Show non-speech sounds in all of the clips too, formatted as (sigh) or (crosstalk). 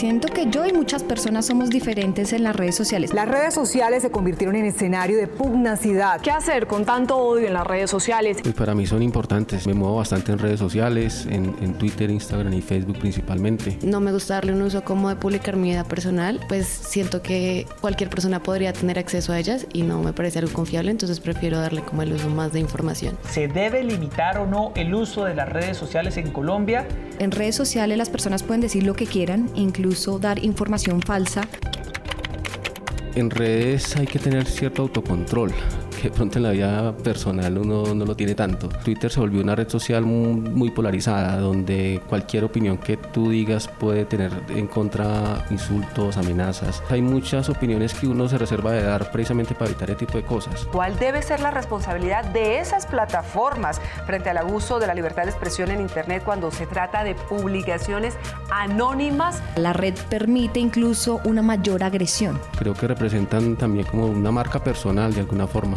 Siento que yo y muchas personas somos diferentes en las redes sociales. Las redes sociales se convirtieron en escenario de pugnacidad. ¿Qué hacer con tanto odio en las redes sociales? Pues para mí son importantes. Me muevo bastante en redes sociales, en, en, Twitter, Instagram y Facebook principalmente. No me gusta darle un uso como de publicar mi vida personal, pues siento que cualquier persona podría tener acceso a ellas y no me parece algo confiable, entonces prefiero darle como el uso más de información. ¿Se debe limitar o no el uso de las redes sociales en Colombia? En redes sociales las personas pueden decir lo que quieran, incluso dar información falsa. En redes hay que tener cierto autocontrol que de pronto en la vida personal uno no lo tiene tanto. Twitter se volvió una red social muy, polarizada, donde cualquier opinión que tú digas puede tener en contra insultos, amenazas. Hay muchas opiniones que uno se reserva de dar precisamente para evitar ese tipo de cosas. ¿Cuál debe ser la responsabilidad de esas plataformas frente al abuso de la libertad de expresión en Internet cuando se trata de publicaciones anónimas? La red permite incluso una mayor agresión. Creo que representan también como una marca personal de alguna forma.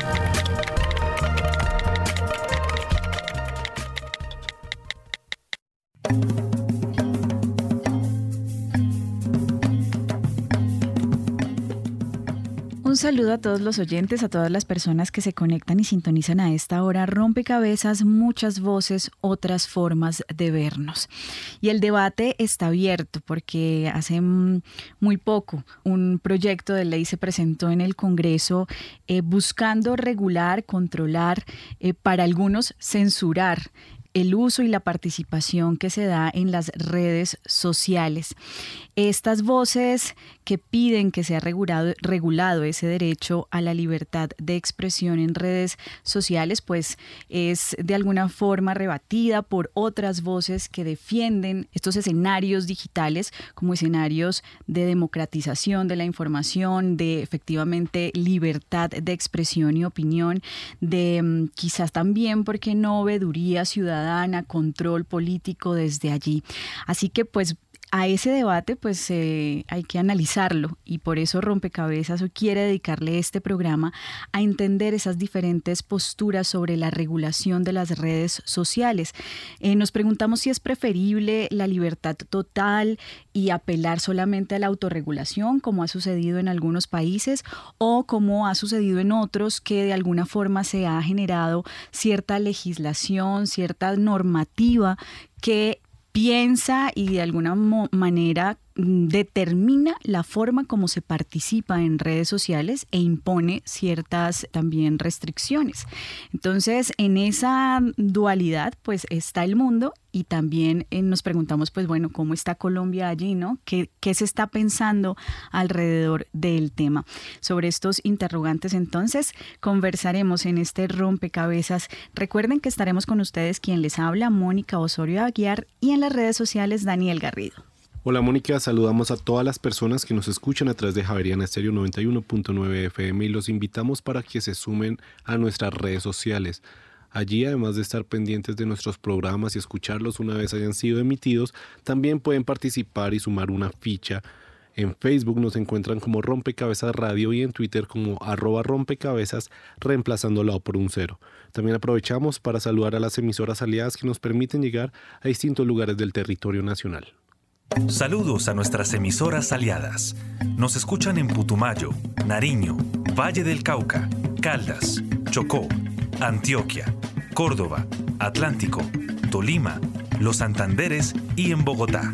a todos los oyentes, a todas las personas que se conectan y sintonizan a esta hora. Rompecabezas, muchas voces, otras formas de vernos. Y el debate está abierto porque hace muy poco un proyecto de ley se presentó en el Congreso eh, buscando regular, controlar, eh, para algunos censurar el uso y la participación que se da en las redes sociales. Estas voces que piden que sea regulado, regulado, ese derecho a la libertad de expresión en redes sociales, pues es de alguna forma rebatida por otras voces que defienden estos escenarios digitales como escenarios de democratización de la información, de efectivamente libertad de expresión y opinión, de mm, quizás también, porque no, veeduría ciudadana, control político desde allí. Así que pues a ese debate pues eh, hay que analizarlo y por eso Rompecabezas quiere dedicarle este programa a entender esas diferentes posturas sobre la regulación de las redes sociales. Eh, nos preguntamos si es preferible la libertad total y apelar solamente a la autorregulación como ha sucedido en algunos países o como ha sucedido en otros que de alguna forma se ha generado cierta legislación, cierta normativa que piensa y de alguna manera determina la forma como se participa en redes sociales e impone ciertas también restricciones. Entonces, en esa dualidad, pues está el mundo y también eh, nos preguntamos, pues bueno, ¿cómo está Colombia allí, no? ¿Qué, ¿Qué se está pensando alrededor del tema? Sobre estos interrogantes, entonces, conversaremos en este rompecabezas. Recuerden que estaremos con ustedes quien les habla, Mónica Osorio Aguiar, y en las redes sociales, Daniel Garrido. Hola Mónica, saludamos a todas las personas que nos escuchan a través de Javeriana Estéreo 91.9 FM y los invitamos para que se sumen a nuestras redes sociales. Allí, además de estar pendientes de nuestros programas y escucharlos una vez hayan sido emitidos, también pueden participar y sumar una ficha. En Facebook nos encuentran como Rompecabezas Radio y en Twitter como arroba rompecabezas, reemplazándolo por un cero. También aprovechamos para saludar a las emisoras aliadas que nos permiten llegar a distintos lugares del territorio nacional. Saludos a nuestras emisoras aliadas. Nos escuchan en Putumayo, Nariño, Valle del Cauca, Caldas, Chocó, Antioquia, Córdoba, Atlántico, Tolima, Los Santanderes y en Bogotá.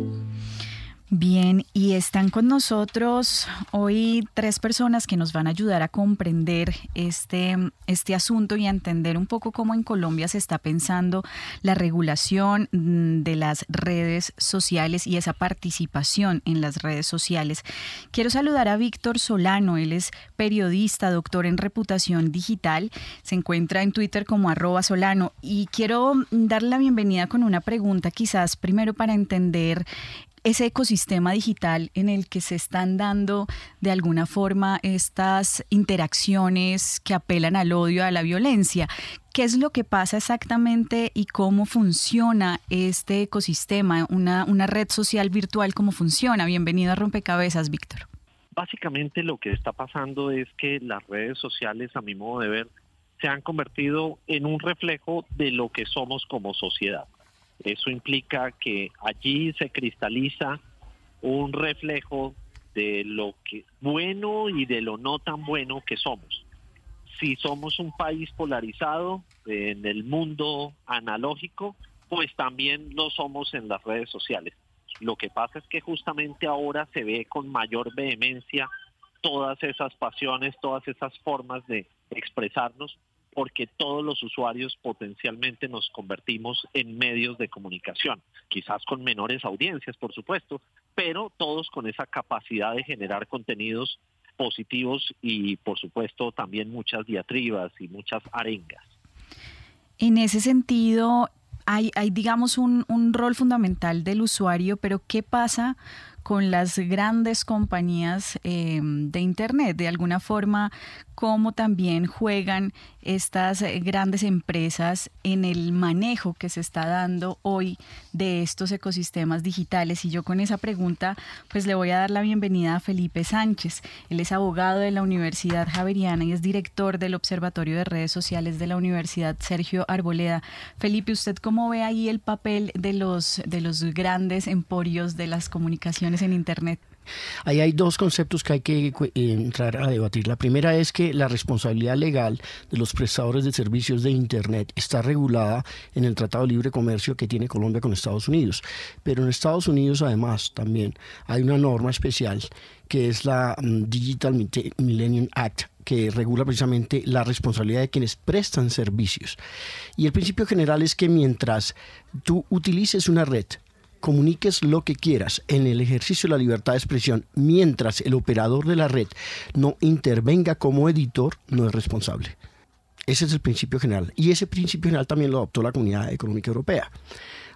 Bien, y están con nosotros hoy tres personas que nos van a ayudar a comprender este, este asunto y a entender un poco cómo en Colombia se está pensando la regulación mm, de las redes sociales y esa participación en las redes sociales. Quiero saludar a Víctor Solano, él es periodista, doctor en reputación digital, se encuentra en Twitter como arroba Solano y quiero darle la bienvenida con una pregunta quizás primero para entender ese ecosistema digital en el que se están dando de alguna forma estas interacciones que apelan al odio, a la violencia. ¿Qué es lo que pasa exactamente y cómo funciona este ecosistema, una, una red social virtual, cómo funciona? Bienvenido a Rompecabezas, Víctor. Básicamente lo que está pasando es que las redes sociales, a mi modo de ver, se han convertido en un reflejo de lo que somos como sociedad. Eso implica que allí se cristaliza un reflejo de lo que bueno y de lo no tan bueno que somos. Si somos un país polarizado en el mundo analógico, pues también lo somos en las redes sociales. Lo que pasa es que justamente ahora se ve con mayor vehemencia todas esas pasiones, todas esas formas de expresarnos porque todos los usuarios potencialmente nos convertimos en medios de comunicación, quizás con menores audiencias, por supuesto, pero todos con esa capacidad de generar contenidos positivos y, por supuesto, también muchas diatribas y muchas arengas. En ese sentido, hay, digamos, un rol fundamental del usuario, pero ¿qué pasa con las grandes compañías em, de Internet. De alguna forma, cómo también juegan estas eh, grandes empresas en el manejo que se está dando hoy de estos ecosistemas digitales. Y yo con esa pregunta, pues le voy a dar la bienvenida a Felipe Sánchez. Él es abogado de la Universidad Javeriana y es director del Observatorio de Redes Sociales de la Universidad Sergio Arboleda. Felipe, ¿usted cómo ve ahí el papel de los, de los grandes emporios de las comunicaciones? En Internet? Ahí hay dos conceptos que hay que eh, entrar a debatir. La primera es que la responsabilidad legal de los prestadores de servicios de Internet está regulada en el Tratado de Libre Comercio que tiene Colombia con Estados Unidos. Pero en Estados Unidos además también hay una norma especial que es la mm, Digital Millennium Act que regula precisamente la responsabilidad de quienes prestan servicios. Y el principio general es que mientras tú utilices una red comuniques lo que quieras en el ejercicio de la libertad de expresión mientras el operador de la red no intervenga como editor, no es responsable. Ese es el principio general. Y ese principio general también lo adoptó la Comunidad Económica Europea.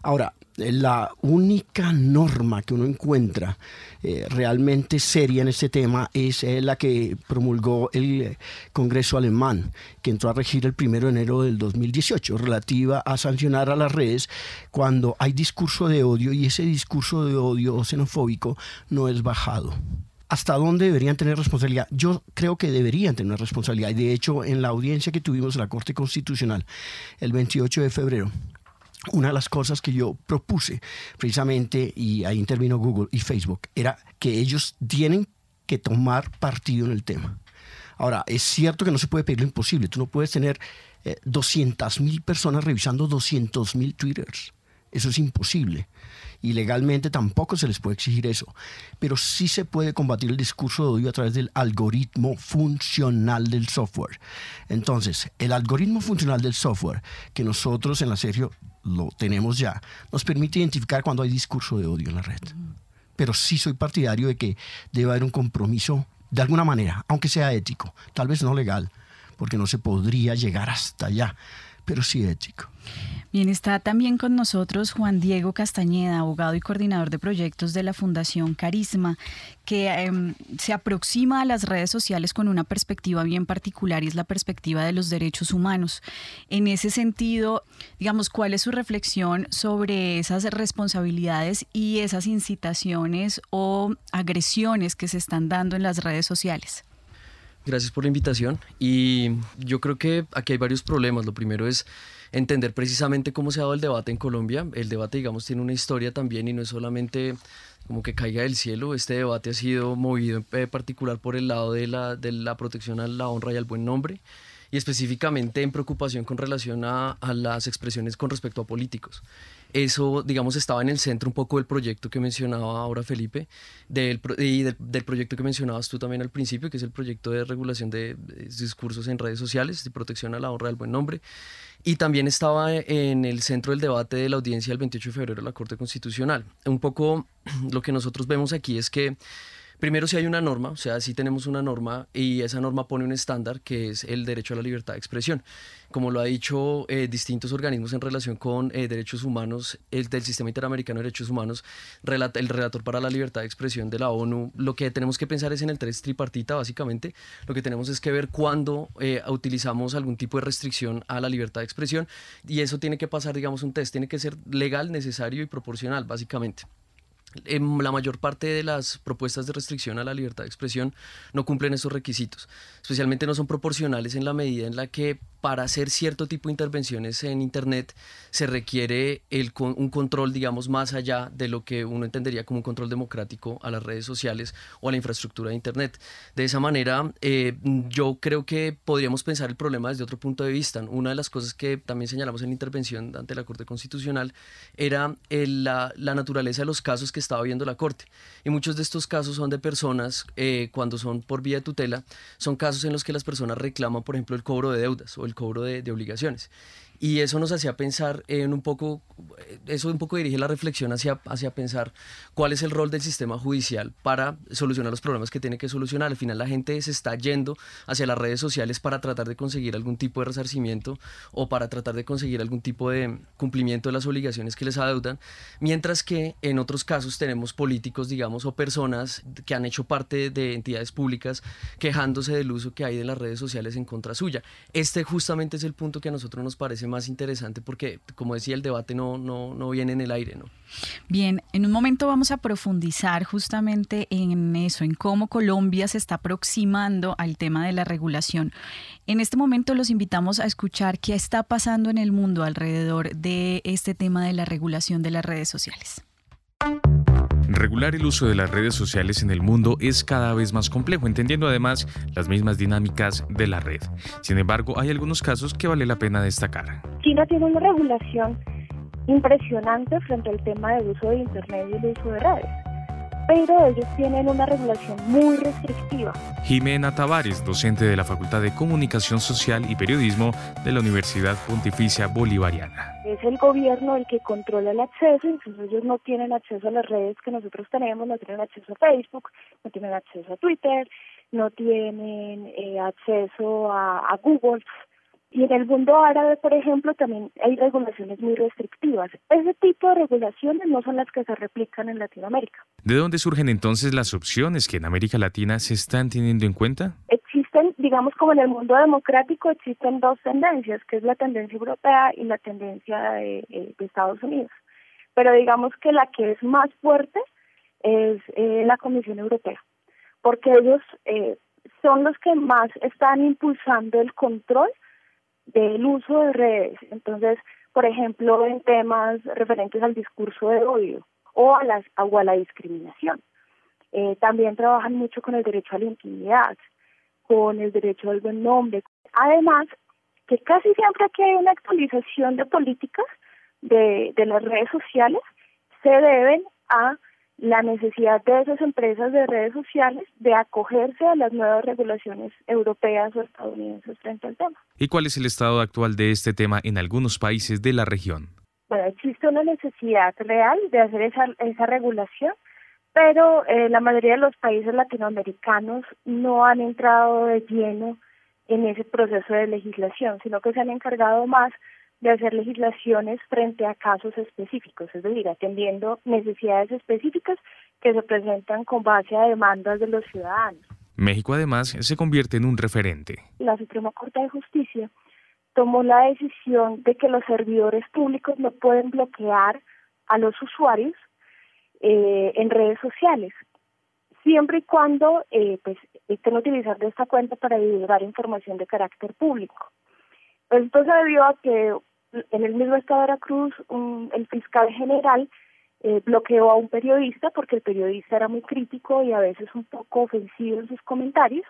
Ahora, la única norma que uno encuentra eh, realmente seria en este tema es eh, la que promulgó el eh, Congreso alemán, que entró a regir el primero de enero del 2018, relativa a sancionar a las redes cuando hay discurso de odio y ese discurso de odio xenofóbico no es bajado. ¿Hasta dónde deberían tener responsabilidad? Yo creo que deberían tener responsabilidad. Y de hecho, en la audiencia que tuvimos en la Corte Constitucional el 28 de febrero, una de las cosas que yo propuse precisamente, y ahí intervino Google y Facebook, era que ellos tienen que tomar partido en el tema. Ahora, es cierto que no se puede pedir lo imposible. Tú no puedes tener eh, 200 mil personas revisando 200 mil Twitters. Eso es imposible. Y legalmente tampoco se les puede exigir eso. Pero sí se puede combatir el discurso de odio a través del algoritmo funcional del software. Entonces, el algoritmo funcional del software que nosotros en la serie lo tenemos ya, nos permite identificar cuando hay discurso de odio en la red. Pero sí soy partidario de que debe haber un compromiso de alguna manera, aunque sea ético, tal vez no legal, porque no se podría llegar hasta allá, pero sí ético. Bien, está también con nosotros Juan Diego Castañeda, abogado y coordinador de proyectos de la Fundación Carisma, que em, se aproxima a las redes sociales con una perspectiva bien particular y es la perspectiva de los derechos humanos. En ese sentido, digamos, ¿cuál es su reflexión sobre esas responsabilidades y esas incitaciones o agresiones que se están dando en las redes sociales? Gracias por la invitación y yo creo que aquí hay varios problemas. Lo primero es entender precisamente cómo se ha dado el debate en Colombia. El debate, digamos, tiene una historia también y no es solamente como que caiga del cielo. Este debate ha sido movido en particular por el lado de la, de la protección a la honra y al buen nombre y específicamente en preocupación con relación a, a las expresiones con respecto a políticos. Eso, digamos, estaba en el centro un poco del proyecto que mencionaba ahora Felipe, del, y del, proyecto que mencionabas tú también al principio, que es el proyecto de regulación de, discursos en redes sociales, de protección a la honra del buen nombre. Y también estaba en el centro del debate de la audiencia del 28 de febrero de la Corte Constitucional. Un poco (clears throat) lo que nosotros vemos aquí es que Primero, si hay una norma, o sea, si tenemos una norma y esa norma pone un estándar que es el derecho a la libertad de expresión. Como lo ha dicho eh, distintos organismos en relación con eh, derechos humanos, el del Sistema Interamericano de Derechos Humanos, el relator para la libertad de expresión de la ONU, lo que tenemos que pensar es en el tres tripartita, básicamente. Lo que tenemos es que ver cuándo eh, utilizamos algún tipo de restricción a la libertad de expresión y eso tiene que pasar, digamos, un test, tiene que ser legal, necesario y proporcional, básicamente la mayor parte de las propuestas de restricción a la libertad de expresión no cumplen esos requisitos. Especialmente no son proporcionales en la medida en la que para hacer cierto tipo de intervenciones en Internet se requiere el, un control, digamos, más allá de lo que uno entendería como un control democrático a las redes sociales o a la infraestructura de Internet. De esa manera, eh, yo creo que podríamos pensar el problema desde otro punto de vista. Una de las cosas que también señalamos en la intervención ante la Corte Constitucional era la, la, naturaleza de los casos que estaba viendo la Corte. Y muchos de estos casos son de personas, eh, cuando son por vía de tutela, son casos en los que las personas reclaman, por ejemplo, el cobro de deudas o el cobro de, obligaciones. Y eso nos hacía pensar en un poco, eso un poco dirige la reflexión hacia, hacia pensar cuál es el rol del sistema judicial para solucionar los problemas que tiene que solucionar. Al final la gente se está yendo hacia las redes sociales para tratar de conseguir algún tipo de resarcimiento o para tratar de conseguir algún tipo de cumplimiento de las obligaciones que les adeudan, mientras que en otros casos tenemos políticos, digamos, o personas que han hecho parte de entidades públicas quejándose del uso que hay de las redes sociales en contra suya. Este justamente es el punto que a nosotros nos parece más interesante porque, como decía, el debate no, no, no viene en el aire, ¿no? Bien, en un momento vamos a profundizar justamente en eso, en cómo Colombia se está aproximando al tema de la regulación. En este momento los invitamos a escuchar qué está pasando en el mundo alrededor de este tema de la regulación de las redes sociales. Regular el uso de las redes sociales en el mundo es cada vez más complejo, entendiendo además las mismas dinámicas de la red. Sin embargo, hay algunos casos que vale la pena destacar. China tiene una regulación impresionante frente al tema del uso de Internet y el uso de redes pero ellos tienen una regulación muy restrictiva. Jimena Tavares, docente de la Facultad de Comunicación Social y Periodismo de la Universidad Pontificia Bolivariana. Es el gobierno el que controla el acceso, entonces ellos no tienen acceso a las redes que nosotros tenemos, no tienen acceso a Facebook, no tienen acceso a Twitter, no tienen eh, acceso a Google. Y en el mundo árabe, por ejemplo, también hay regulaciones muy restrictivas. Ese tipo de regulaciones no son las que se replican en Latinoamérica. ¿De dónde surgen entonces las opciones que en América Latina se están teniendo en cuenta? Existen, digamos, como en el mundo democrático, existen dos tendencias, que es la tendencia europea y la tendencia de, eh, Estados Unidos. Pero digamos que la que es más fuerte es eh, la Comisión Europea, porque ellos eh, son los que más están impulsando el control del uso de redes. Entonces, por ejemplo, en temas referentes al discurso de odio o a, las, o a la discriminación. Eh, también trabajan mucho con el derecho a la intimidad, con el derecho al buen nombre. Además, que casi siempre que hay una actualización de políticas de, de las redes sociales, se deben a la necesidad de esas empresas de redes sociales de acogerse a las nuevas regulaciones europeas o estadounidenses frente al tema. ¿Y cuál es el estado actual de este tema en algunos países de la región? Bueno, existe una necesidad real de hacer esa, esa regulación, pero eh, la mayoría de los países latinoamericanos no han entrado de lleno en ese proceso de legislación, sino que se han encargado más de hacer legislaciones frente a casos específicos, es decir, atendiendo necesidades específicas que se presentan con base a demandas de los ciudadanos. México además se convierte en un referente. La Suprema Corte de Justicia tomó la decisión de que los servidores públicos no pueden bloquear a los usuarios eh, en redes sociales, siempre y cuando eh, pues, estén utilizando esta cuenta para divulgar información de carácter público. Esto se debió a que en el mismo estado de Veracruz el fiscal general eh, bloqueó a un periodista porque el periodista era muy crítico y a veces un poco ofensivo en sus comentarios.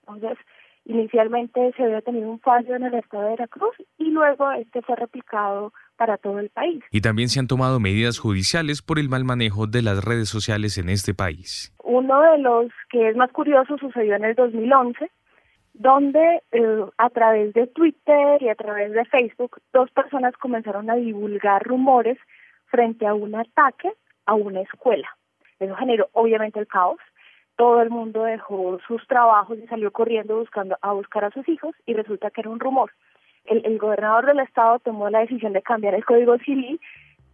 Entonces, inicialmente se había tenido un fallo en el estado de Veracruz y luego este fue replicado para todo el país. Y también se han tomado medidas judiciales por el mal manejo de las redes sociales en este país. Uno de los que es más curioso sucedió en el 2011, donde eh, a través de Twitter y a través de Facebook dos personas comenzaron a divulgar rumores frente a un ataque a una escuela. Eso generó obviamente el caos. Todo el mundo dejó sus trabajos y salió corriendo buscando a buscar a sus hijos y resulta que era un rumor. El, el gobernador del estado tomó la decisión de cambiar el código civil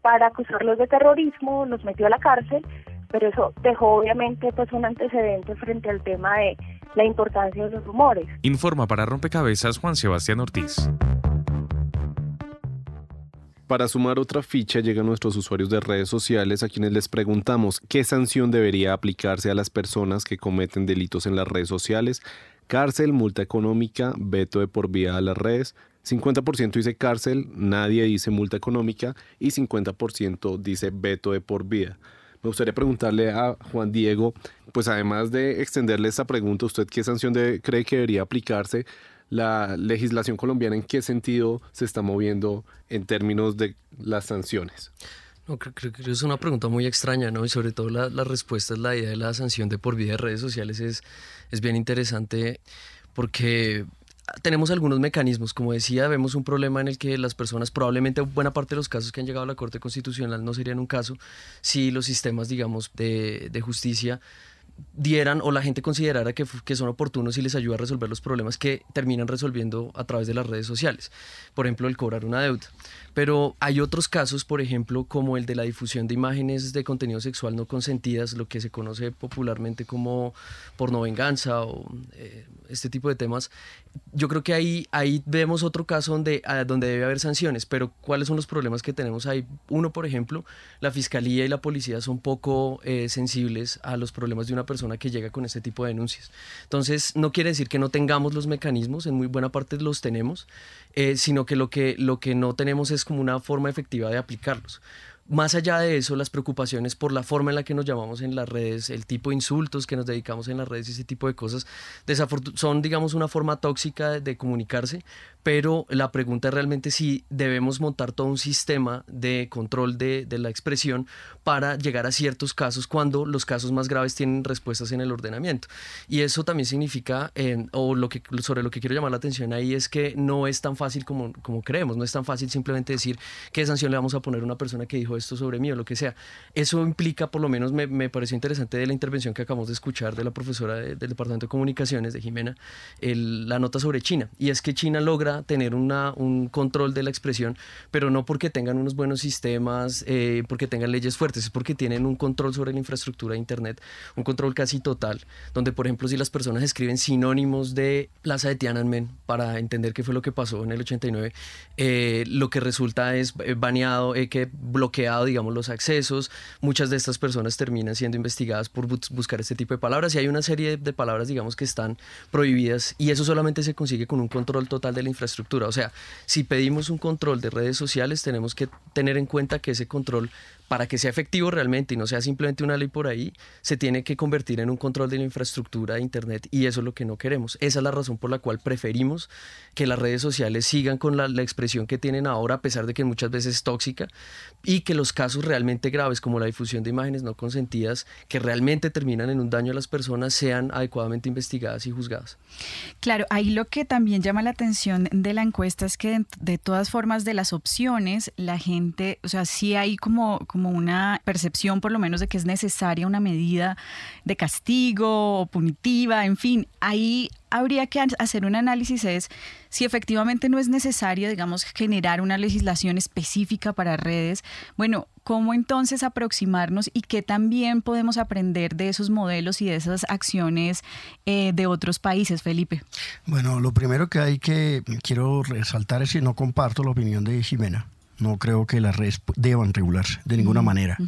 para acusarlos de terrorismo, los metió a la cárcel, pero eso dejó obviamente pues un antecedente frente al tema de la importancia de los rumores. Informa para Rompecabezas Juan Sebastián Ortiz. Para sumar otra ficha llegan nuestros usuarios de redes sociales a quienes les preguntamos qué sanción debería aplicarse a las personas que cometen delitos en las redes sociales. Cárcel, multa económica, veto de por vía a las redes. 50% dice cárcel, nadie dice multa económica y 50% dice veto de por vía. Me gustaría preguntarle a Juan Diego, pues además de extenderle esta pregunta, ¿usted qué sanción cree que debería aplicarse la legislación colombiana en qué sentido se está moviendo en términos de las sanciones? No, creo, que es una pregunta muy extraña, ¿no? Y sobre todo la, la, respuesta es la idea de la sanción de por vida de redes sociales es, es bien interesante porque tenemos algunos mecanismos. Como decía, vemos un problema en el que las personas, probablemente buena parte de los casos que han llegado a la Corte Constitucional no serían un caso si los sistemas, digamos, de, de justicia dieran o la gente considerara que, que, son oportunos y les ayuda a resolver los problemas que terminan resolviendo a través de las redes sociales. Por ejemplo, el cobrar una deuda. Pero hay otros casos, por ejemplo, como el de la difusión de imágenes de contenido sexual no consentidas, lo que se conoce popularmente como porno venganza o eh, este tipo de temas. Yo creo que ahí, ahí vemos otro caso donde, donde debe haber sanciones, pero ¿cuáles son los problemas que tenemos ahí? Uno, por ejemplo, la fiscalía y la policía son poco eh, sensibles a los problemas de una persona que llega con este tipo de denuncias. Entonces, no quiere decir que no tengamos los mecanismos, en muy buena parte los tenemos, eh, sino que lo, que lo que no tenemos es como una forma efectiva de aplicarlos. Más allá de eso, las preocupaciones por la forma en la que nos llamamos en las redes, el tipo de insultos que nos dedicamos en las redes y ese tipo de cosas, son, digamos, una forma tóxica de, comunicarse, pero la pregunta es realmente si debemos montar todo un sistema de control de, la expresión para llegar a ciertos casos cuando los casos más graves tienen respuestas en el ordenamiento. Y eso también significa, eh, o lo que, sobre lo que quiero llamar la atención ahí es que no es tan fácil como, como creemos, no es tan fácil simplemente decir qué sanción le vamos a poner a una persona que dijo esto sobre mí o lo que sea. Eso implica, por lo menos me, me pareció interesante de la intervención que acabamos de escuchar de la profesora del Departamento de Comunicaciones de Jimena, la nota sobre China. Y es que China logra tener una, un control de la expresión, pero no porque tengan unos buenos sistemas, eh, porque tengan leyes fuertes, es porque tienen un control sobre la infraestructura de Internet, un control casi total, donde por ejemplo si las personas escriben sinónimos de Plaza de Tiananmen para entender qué fue lo que pasó en el 89, eh, lo que resulta es eh, baneado, que bloqueado digamos, los accesos. Muchas de estas personas terminan siendo investigadas por buscar este tipo de palabras y hay una serie de palabras, digamos, que están prohibidas y eso solamente se consigue con un control total de la infraestructura. O sea, si pedimos un control de redes sociales, tenemos que tener en cuenta que ese control para que sea efectivo realmente y no sea simplemente una ley por ahí, se tiene que convertir en un control de la infraestructura de Internet y eso es lo que no queremos. Esa es la razón por la cual preferimos que las redes sociales sigan con la, expresión que tienen ahora, a pesar de que muchas veces es tóxica, y que los casos realmente graves como la difusión de imágenes no consentidas, que realmente terminan en un daño a las personas, sean adecuadamente investigadas y juzgadas. Claro, ahí lo que también llama la atención de la encuesta es que de, todas formas de las opciones, la gente, o sea, sí hay como como una percepción por lo menos de que es necesaria una medida de castigo o punitiva, en fin, ahí habría que hacer un análisis es si efectivamente no es necesario, digamos, generar una legislación específica para redes. Bueno, ¿cómo entonces aproximarnos y qué también podemos aprender de esos modelos y de esas acciones eh, de otros países, Felipe? Bueno, lo primero que hay que quiero resaltar es que no comparto la opinión de Jimena. No creo que las redes deban regularse de ninguna manera.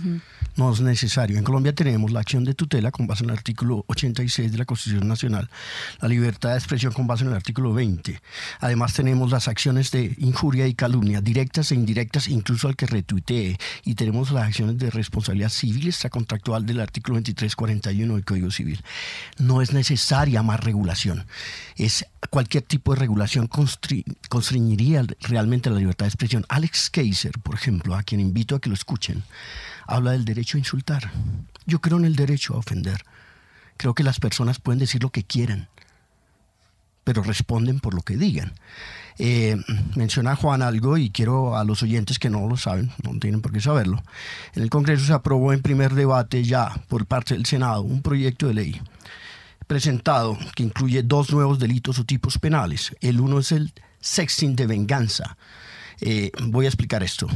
No es necesario. En Colombia tenemos la acción de tutela con base en el artículo 86 de la Constitución Nacional, la libertad de expresión con base en el artículo 20. Además tenemos las acciones de injuria y calumnia, directas e indirectas, incluso al que retuitee. Y tenemos las acciones de responsabilidad civil extracontractual del artículo 2341 del Código Civil. No es necesaria más regulación. Es cualquier tipo de regulación constreñiría realmente la libertad de expresión. Alex Kaiser, por ejemplo, a quien invito a que lo escuchen, habla del derecho a insultar. Yo creo en el derecho a ofender. Creo que las personas pueden decir lo que quieran, pero responden por lo que digan. Eh, menciona Juan algo y quiero a los oyentes que no lo saben, no tienen por qué saberlo. En el Congreso se aprobó en primer debate ya por parte del Senado un proyecto de ley presentado que incluye dos nuevos delitos o tipos penales. El uno es el sexting de venganza eh, voy a explicar esto.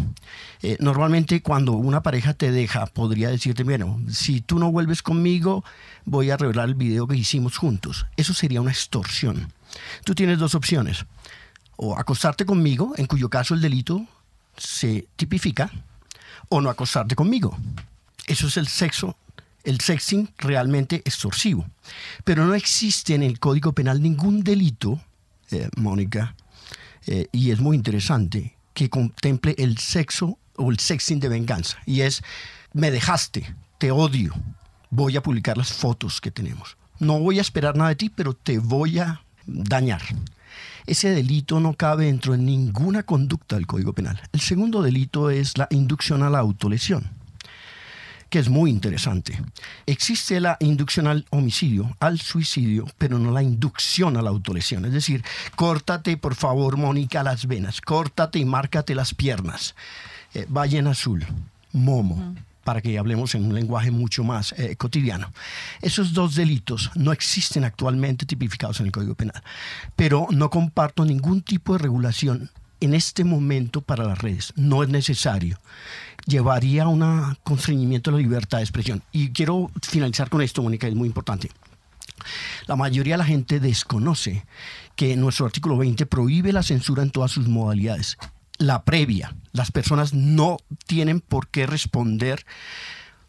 Eh, normalmente cuando una pareja te deja, podría decirte, bueno, si tú no vuelves conmigo, voy a revelar el video que hicimos juntos. Eso sería una extorsión. Tú tienes dos opciones. O acostarte conmigo, en cuyo caso el delito se tipifica, o no acostarte conmigo. Eso es el sexo el sexting realmente extorsivo. Pero no existe en el Código Penal ningún delito, eh, Mónica, y es muy interesante, que contemple el sexo o el sexing de venganza. Y es, me dejaste, te odio, voy a publicar las fotos que tenemos. No voy a esperar nada de ti, pero te voy a dañar. Ese delito no cabe dentro de ninguna conducta del Código Penal. El segundo delito es la inducción a la autolesión que es muy interesante. Existe la inducción al homicidio, al suicidio, pero no la inducción a la autolesión. Es decir, córtate por favor, Mónica, las venas, córtate y márcate las piernas. Eh, en azul, momo. para que hablemos en un lenguaje mucho más eh, cotidiano. Esos dos delitos no existen actualmente tipificados en el Código Penal, pero no comparto ningún tipo de regulación en este momento para las redes. No es necesario llevaría a un constreñimiento de la libertad de expresión. Y quiero finalizar con esto, Mónica, es muy importante. La mayoría de la gente desconoce que nuestro artículo 20 prohíbe la censura en todas sus modalidades. La previa, las personas no tienen por qué responder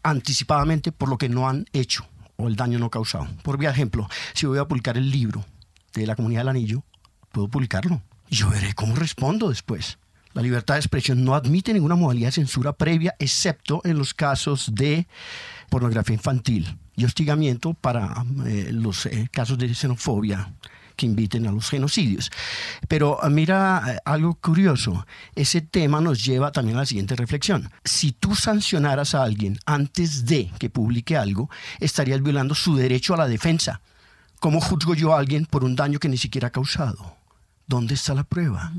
anticipadamente por lo que no han hecho o el daño no causado. Por ejemplo, si voy a publicar el libro de la comunidad del anillo, puedo publicarlo. Yo veré cómo respondo después. La libertad de expresión no admite ninguna modalidad de censura previa, excepto en los casos de pornografía infantil y hostigamiento para eh, los eh, casos de xenofobia que inviten a los genocidios. Pero ah, mira eh, algo curioso, ese tema nos lleva también a la siguiente reflexión. Si tú sancionaras a alguien antes de que publique algo, estarías violando su derecho a la defensa. ¿Cómo juzgo yo a alguien por un daño que ni siquiera ha causado? ¿Dónde está la prueba?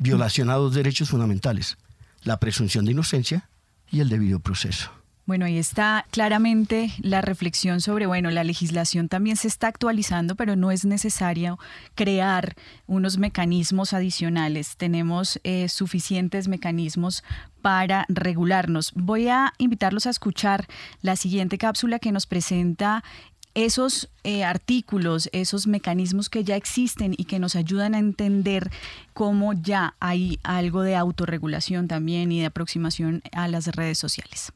Violación a dos derechos fundamentales, la presunción de inocencia y el debido proceso. Bueno, ahí está claramente la reflexión sobre, bueno, la legislación también se está actualizando, pero no es necesario crear unos mecanismos adicionales. Tenemos eh, suficientes mecanismos para regularnos. Voy a invitarlos a escuchar la siguiente cápsula que nos presenta esos eh, artículos, esos mecanismos que ya existen y que nos ayudan a entender cómo ya hay algo de autorregulación también y de aproximación a las redes sociales.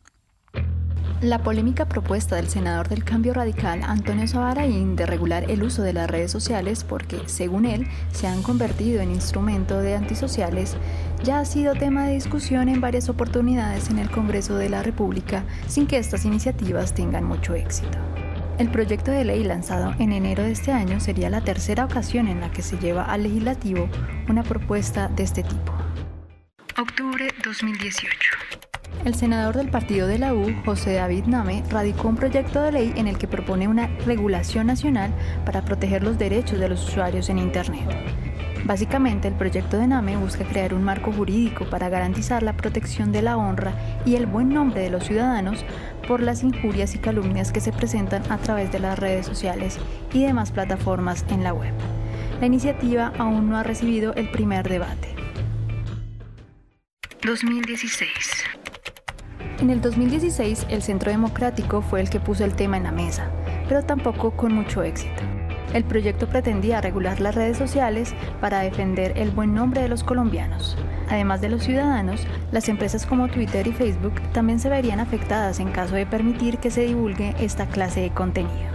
La polémica propuesta del senador del Cambio Radical, Antonio Sabaraín, de regular el uso de las redes sociales porque, según él, se han convertido en instrumento de antisociales, ya ha sido tema de discusión en varias oportunidades en el Congreso de la República sin que estas iniciativas tengan mucho éxito. El proyecto de ley lanzado en enero de este año sería la tercera ocasión en la que se lleva al legislativo una propuesta de este tipo. Octubre 2018. El senador del partido de la U, José David Name, radicó un proyecto de ley en el que propone una regulación nacional para proteger los derechos de los usuarios en Internet. Básicamente, el proyecto de NAME busca crear un marco jurídico para garantizar la protección de la honra y el buen nombre de los ciudadanos por las injurias y calumnias que se presentan a través de las redes sociales y demás plataformas en la web. La iniciativa aún no ha recibido el primer debate. 2016. En el 2016, el Centro Democrático fue el que puso el tema en la mesa, pero tampoco con mucho éxito. El proyecto pretendía regular las redes sociales para defender el buen nombre de los colombianos. Además de los ciudadanos, las empresas como Twitter y Facebook también se verían afectadas en caso de permitir que se divulgue esta clase de contenido.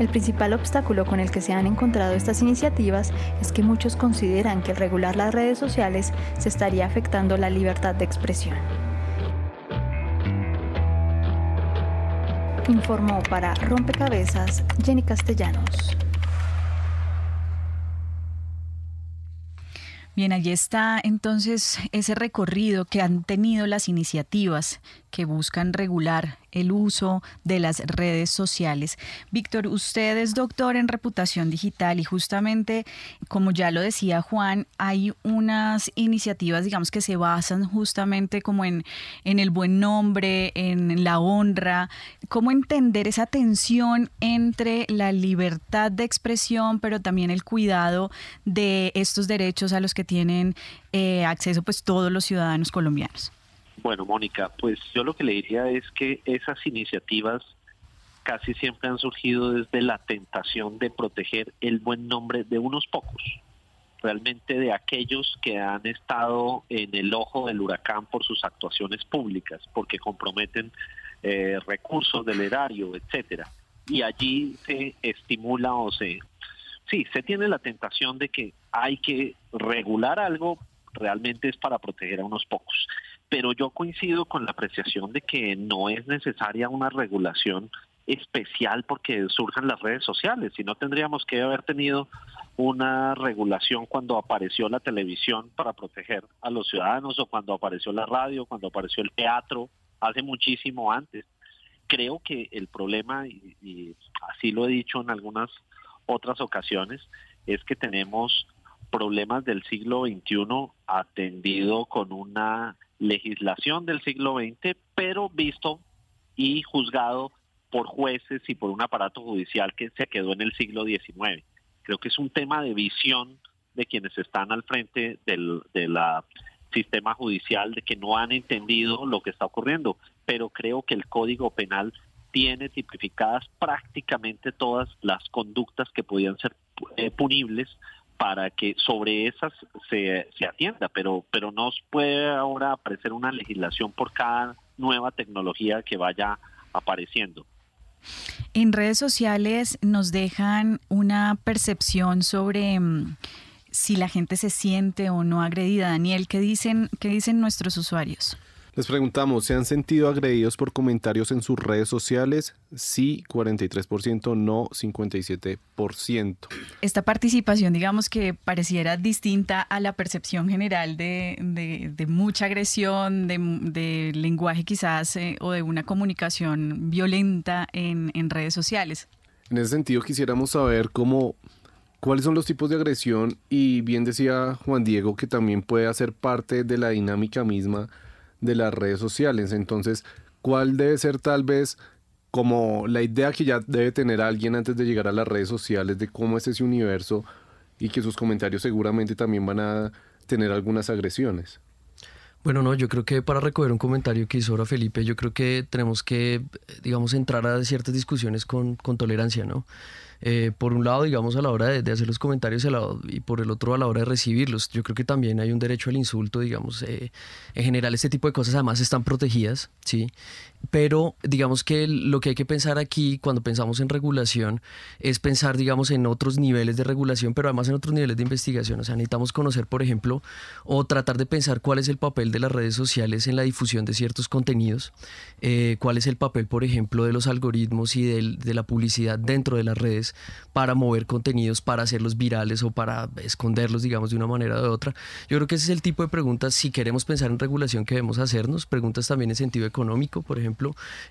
El principal obstáculo con el que se han encontrado estas iniciativas es que muchos consideran que al regular las redes sociales se estaría afectando la libertad de expresión. Informó para Rompecabezas Jenny Castellanos. Bien, allí está entonces ese recorrido que han tenido las iniciativas que buscan regular el uso de las redes sociales. Víctor, usted es doctor en reputación digital y justamente, como ya lo decía Juan, hay unas iniciativas, digamos, que se basan justamente como en, en el buen nombre, en la honra, cómo entender esa tensión entre la libertad de expresión, pero también el cuidado de estos derechos a los que tienen eh, acceso pues todos los ciudadanos colombianos. Bueno, Mónica, pues yo lo que le diría es que esas iniciativas casi siempre han surgido desde la tentación de proteger el buen nombre de unos pocos, realmente de aquellos que han estado en el ojo del huracán por sus actuaciones públicas, porque comprometen eh, recursos del erario, etcétera. Y allí se estimula o se sí, se tiene la tentación de que hay que regular algo, realmente es para proteger a unos pocos pero yo coincido con la apreciación de que no es necesaria una regulación especial porque surjan las redes sociales, si no tendríamos que haber tenido una regulación cuando apareció la televisión para proteger a los ciudadanos o cuando apareció la radio, cuando apareció el teatro, hace muchísimo antes. Creo que el problema, y, así lo he dicho en algunas otras ocasiones, es que tenemos problemas del siglo XXI atendido con una legislación del siglo XX, pero visto y juzgado por jueces y por un aparato judicial que se quedó en el siglo XIX. Creo que es un tema de visión de quienes están al frente del sistema judicial, de que no han entendido lo que está ocurriendo, pero creo que el Código Penal tiene tipificadas prácticamente todas las conductas que podían ser eh, punibles para que sobre esas se, se atienda, pero, pero no puede ahora aparecer una legislación por cada nueva tecnología que vaya apareciendo. En redes sociales nos dejan una percepción sobre mm, si la gente se siente o no agredida. Daniel, ¿qué dicen, qué dicen nuestros usuarios? Les preguntamos, ¿se han sentido agredidos por comentarios en sus redes sociales? Sí, 43%, no 57%. Esta participación, digamos que pareciera distinta a la percepción general de, mucha agresión, de, lenguaje quizás eh, o de una comunicación violenta en, en redes sociales. En ese sentido, quisiéramos saber cómo ¿Cuáles son los tipos de agresión? Y bien decía Juan Diego que también puede hacer parte de la dinámica misma de las redes sociales. Entonces, ¿cuál debe ser tal vez como la idea que ya debe tener alguien antes de llegar a las redes sociales de cómo es ese universo y que sus comentarios seguramente también van a tener algunas agresiones? Bueno, no, yo creo que para recoger un comentario que hizo ahora Felipe, yo creo que tenemos que, digamos, entrar a ciertas discusiones con, con tolerancia, ¿no? Eh, por un lado, digamos, a la hora de, hacer los comentarios y por el otro a la hora de recibirlos. Yo creo que también hay un derecho al insulto, digamos. Eh, en general, este tipo de cosas además están protegidas, ¿sí? Pero digamos que lo que hay que pensar aquí cuando pensamos en regulación es pensar, digamos, en otros niveles de regulación, pero además en otros niveles de investigación. O sea, necesitamos conocer, por ejemplo, o tratar de pensar cuál es el papel de las redes sociales en la difusión de ciertos contenidos, eh, cuál es el papel, por ejemplo, de los algoritmos y de la publicidad dentro de las redes para mover contenidos, para hacerlos virales o para esconderlos, digamos, de una manera o de otra. Yo creo que ese es el tipo de preguntas, si queremos pensar en regulación, que debemos hacernos. Preguntas también en sentido económico, por ejemplo.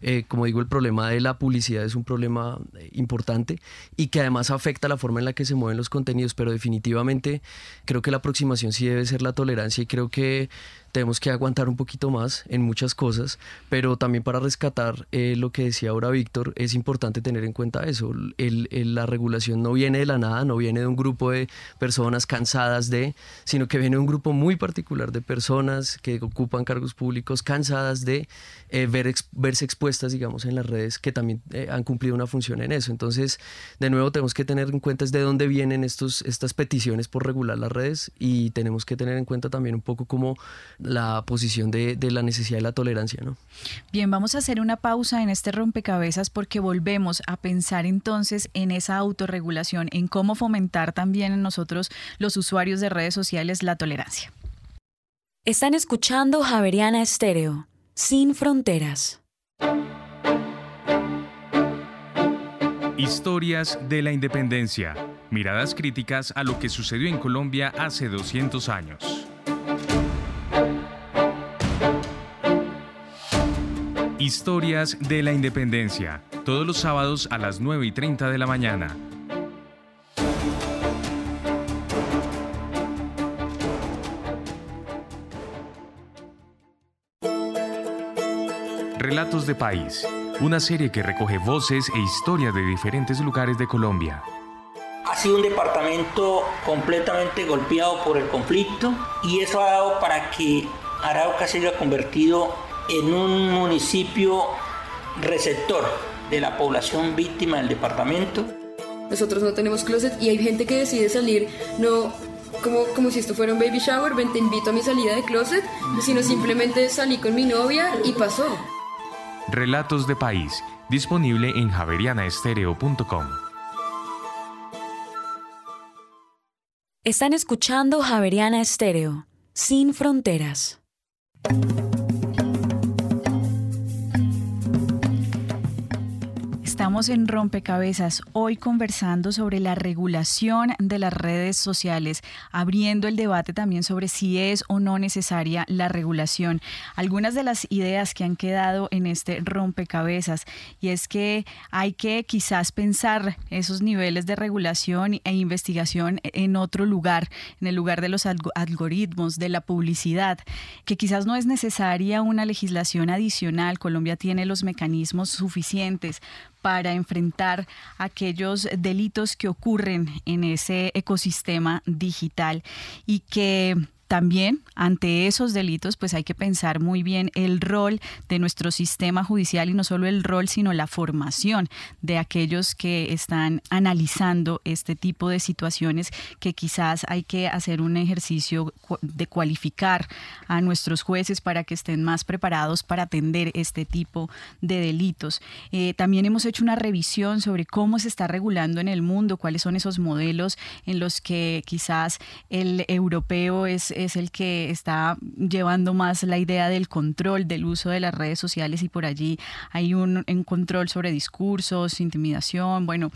Eh, como digo, el problema de la publicidad es un problema eh, importante y que además afecta la forma en la que se mueven los contenidos, pero definitivamente creo que la aproximación sí debe ser la tolerancia y creo que tenemos que aguantar un poquito más en muchas cosas, pero también para rescatar eh, lo que decía ahora Víctor, es importante tener en cuenta eso, el, la regulación no viene de la nada, no viene de un grupo de personas cansadas de, sino que viene de un grupo muy particular de personas que ocupan cargos públicos cansadas de eh, ver, verse expuestas, digamos, en las redes que también eh, han cumplido una función en eso. Entonces, de nuevo, tenemos que tener en cuenta de dónde vienen estos, estas peticiones por regular las redes y tenemos que tener en cuenta también un poco como la posición de, de la necesidad de la tolerancia. ¿no? Bien, vamos a hacer una pausa en este rompecabezas porque volvemos a pensar entonces en esa autorregulación, en cómo fomentar también en nosotros los usuarios de redes sociales la tolerancia. Están escuchando Javeriana Estéreo, sin fronteras. Historias de la independencia. Miradas críticas a lo que sucedió en Colombia hace 200 años. Historias de la Independencia, todos los sábados a las 9 y 30 de la mañana. Relatos de País, una serie que recoge voces e historias de diferentes lugares de Colombia. Ha sido un departamento completamente golpeado por el conflicto y eso ha dado para que Arauca se haya convertido en un municipio receptor de la población víctima del departamento. Nosotros no tenemos closet y hay gente que decide salir no como, como si esto fuera un baby shower, ven te invito a mi salida de closet, sino simplemente salí con mi novia y pasó. Relatos de País, disponible en javerianaestereo.com. Están escuchando Javeriana Estéreo, sin fronteras. En Rompecabezas, hoy conversando sobre la regulación de las redes sociales, abriendo el debate también sobre si es o no necesaria la regulación. Algunas de las ideas que han quedado en este rompecabezas, y es que hay que quizás pensar esos niveles de regulación e investigación en otro lugar, en el lugar de los algoritmos, de la publicidad, que quizás no es necesaria una legislación adicional. Colombia tiene los mecanismos suficientes para enfrentar aquellos delitos que ocurren en ese ecosistema digital y que también ante esos delitos pues hay que pensar muy bien el rol de nuestro sistema judicial y no solo el rol sino la formación de aquellos que están analizando este tipo de situaciones que quizás hay que hacer un ejercicio de cualificar a nuestros jueces para que estén más preparados para atender este tipo de delitos. Eh, también hemos hecho una revisión sobre cómo se está regulando en el mundo, cuáles son esos modelos en los que quizás el europeo es es el que está llevando más la idea del control del uso de las redes sociales y por allí hay un, control sobre discursos, intimidación, bueno,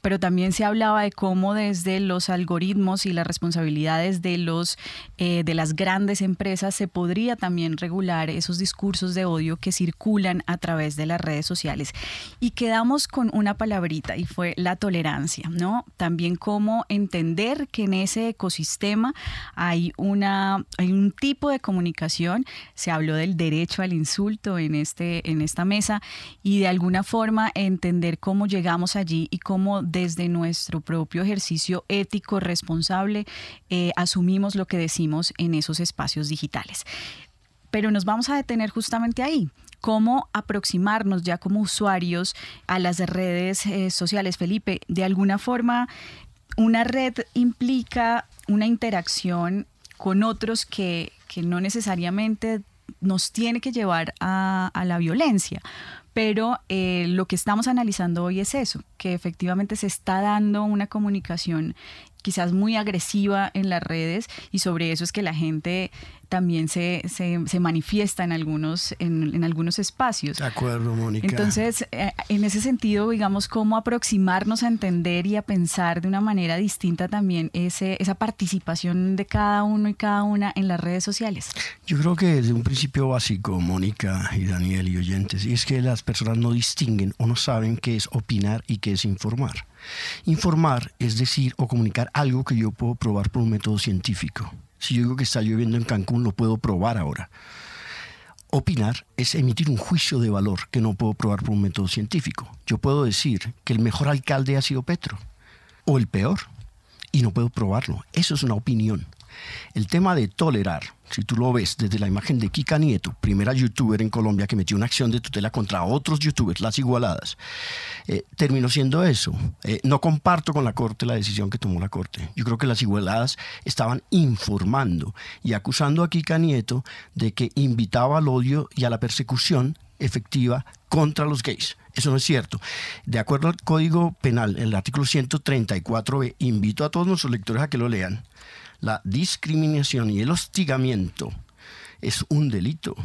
pero también se hablaba de cómo desde los algoritmos y las responsabilidades de los eh, de las grandes empresas se podría también regular esos discursos de odio que circulan a través de las redes sociales. Y quedamos con una palabrita y fue la tolerancia no también cómo entender que en ese ecosistema hay una hay un tipo de comunicación. Se habló del derecho al insulto en este en esta mesa y de alguna forma entender cómo llegamos allí y cómo desde nuestro propio ejercicio ético responsable eh, asumimos lo que decimos en esos espacios digitales. Pero nos vamos a detener justamente ahí, cómo aproximarnos ya como usuarios a las redes eh, sociales. Felipe, de alguna forma, una red implica una interacción con otros que, no necesariamente nos tiene que llevar a la violencia pero eh, lo que estamos analizando hoy es eso, que efectivamente se está dando una comunicación quizás muy agresiva en las redes y sobre eso es que la gente también se, se, manifiesta en algunos, en, algunos espacios. De acuerdo, Mónica. Entonces, eh, en ese sentido, digamos, cómo aproximarnos a entender y a pensar de una manera distinta también ese, esa participación de cada uno y cada una en las redes sociales. Yo creo que desde un principio básico, Mónica y Daniel y oyentes, y es que las personas no distinguen o no saben qué es opinar y qué es informar. Informar es decir o comunicar algo que yo puedo probar por un método científico. Si yo digo que está lloviendo en Cancún, lo puedo probar ahora. Opinar es emitir un juicio de valor que no puedo probar por un método científico. Yo puedo decir que el mejor alcalde ha sido Petro o el peor y no puedo probarlo. Eso es una opinión. El tema de tolerar, si tú lo ves desde la imagen de Kika Nieto, primera youtuber en Colombia que metió una acción de tutela contra otros youtubers, las igualadas, eh, terminó siendo eso. Eh, no comparto con la Corte la decisión que tomó la Corte. Yo creo que las igualadas estaban informando y acusando a Kika Nieto de que invitaba al odio y a la persecución efectiva contra los gays. Eso no es cierto. De acuerdo al Código Penal, el artículo 134b, invito a todos nuestros lectores a que lo lean la discriminación y el hostigamiento es un delito.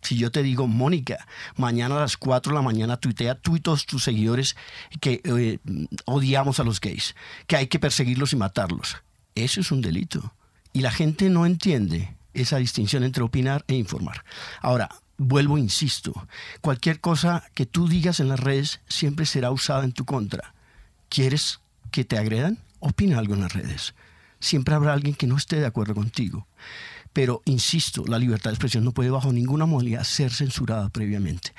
Si yo te digo, Mónica, mañana a las 4 de la mañana tuitea tú y todos tus seguidores que eh, odiamos a los gays, que hay que perseguirlos y matarlos. Eso es un delito. Y la gente no entiende esa distinción entre opinar e informar. Ahora, vuelvo, insisto, cualquier cosa que tú digas en las redes siempre será usada en tu contra. ¿Quieres que te agredan? Opina algo en las redes siempre habrá alguien que no esté de acuerdo contigo. Pero, insisto, la libertad de expresión no puede bajo ninguna modalidad ser censurada previamente.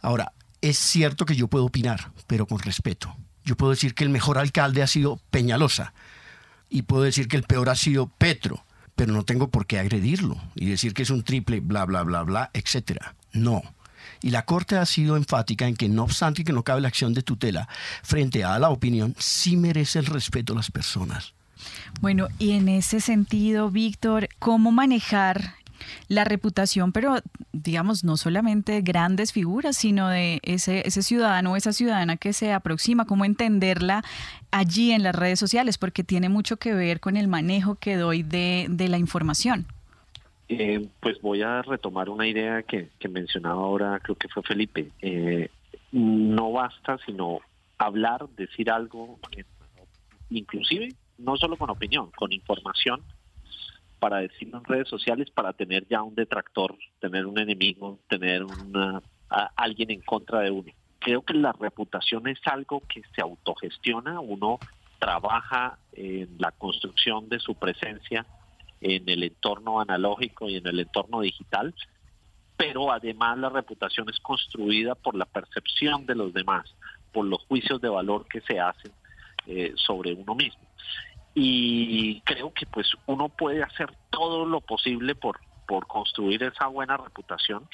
Ahora, es cierto que yo puedo opinar, pero con respeto. Yo puedo decir que el mejor alcalde ha sido Peñalosa y puedo decir que el peor ha sido Petro, pero no tengo por qué agredirlo y decir que es un triple, bla, bla, bla, bla, etc. No. Y la Corte ha sido enfática en que no obstante que no cabe la acción de tutela frente a la opinión, sí merece el respeto a las personas. Bueno, y en ese sentido, Víctor, ¿cómo manejar la reputación, pero digamos, no solamente de grandes figuras, sino de ese, ese ciudadano o esa ciudadana que se aproxima, cómo entenderla allí en las redes sociales, porque tiene mucho que ver con el manejo que doy de, la información. Eh, pues voy a retomar una idea que, mencionaba ahora, creo que fue Felipe. Eh, no basta sino hablar, decir algo, inclusive no solo con opinión, con información para decirlo en redes sociales para tener ya un detractor, tener un enemigo, tener una, alguien en contra de uno. Creo que la reputación es algo que se autogestiona, uno trabaja en la construcción de su presencia en el entorno analógico y en el entorno digital, pero además la reputación es construida por la percepción de los demás, por los juicios de valor que se hacen eh, sobre uno mismo y creo que pues uno puede hacer todo lo posible por por construir esa buena reputación,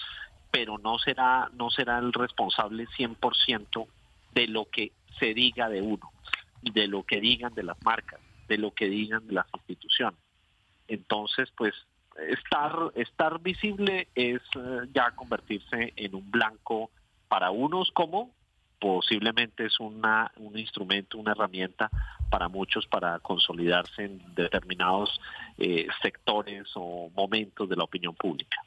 pero no será no será el responsable 100% de lo que se diga de uno, de lo que digan de las marcas, de lo que digan de las instituciones. Entonces, pues estar estar visible es eh, ya convertirse en un blanco para unos como posiblemente es una, un instrumento, una herramienta para muchos para consolidarse en determinados eh, sectores o momentos de la opinión pública.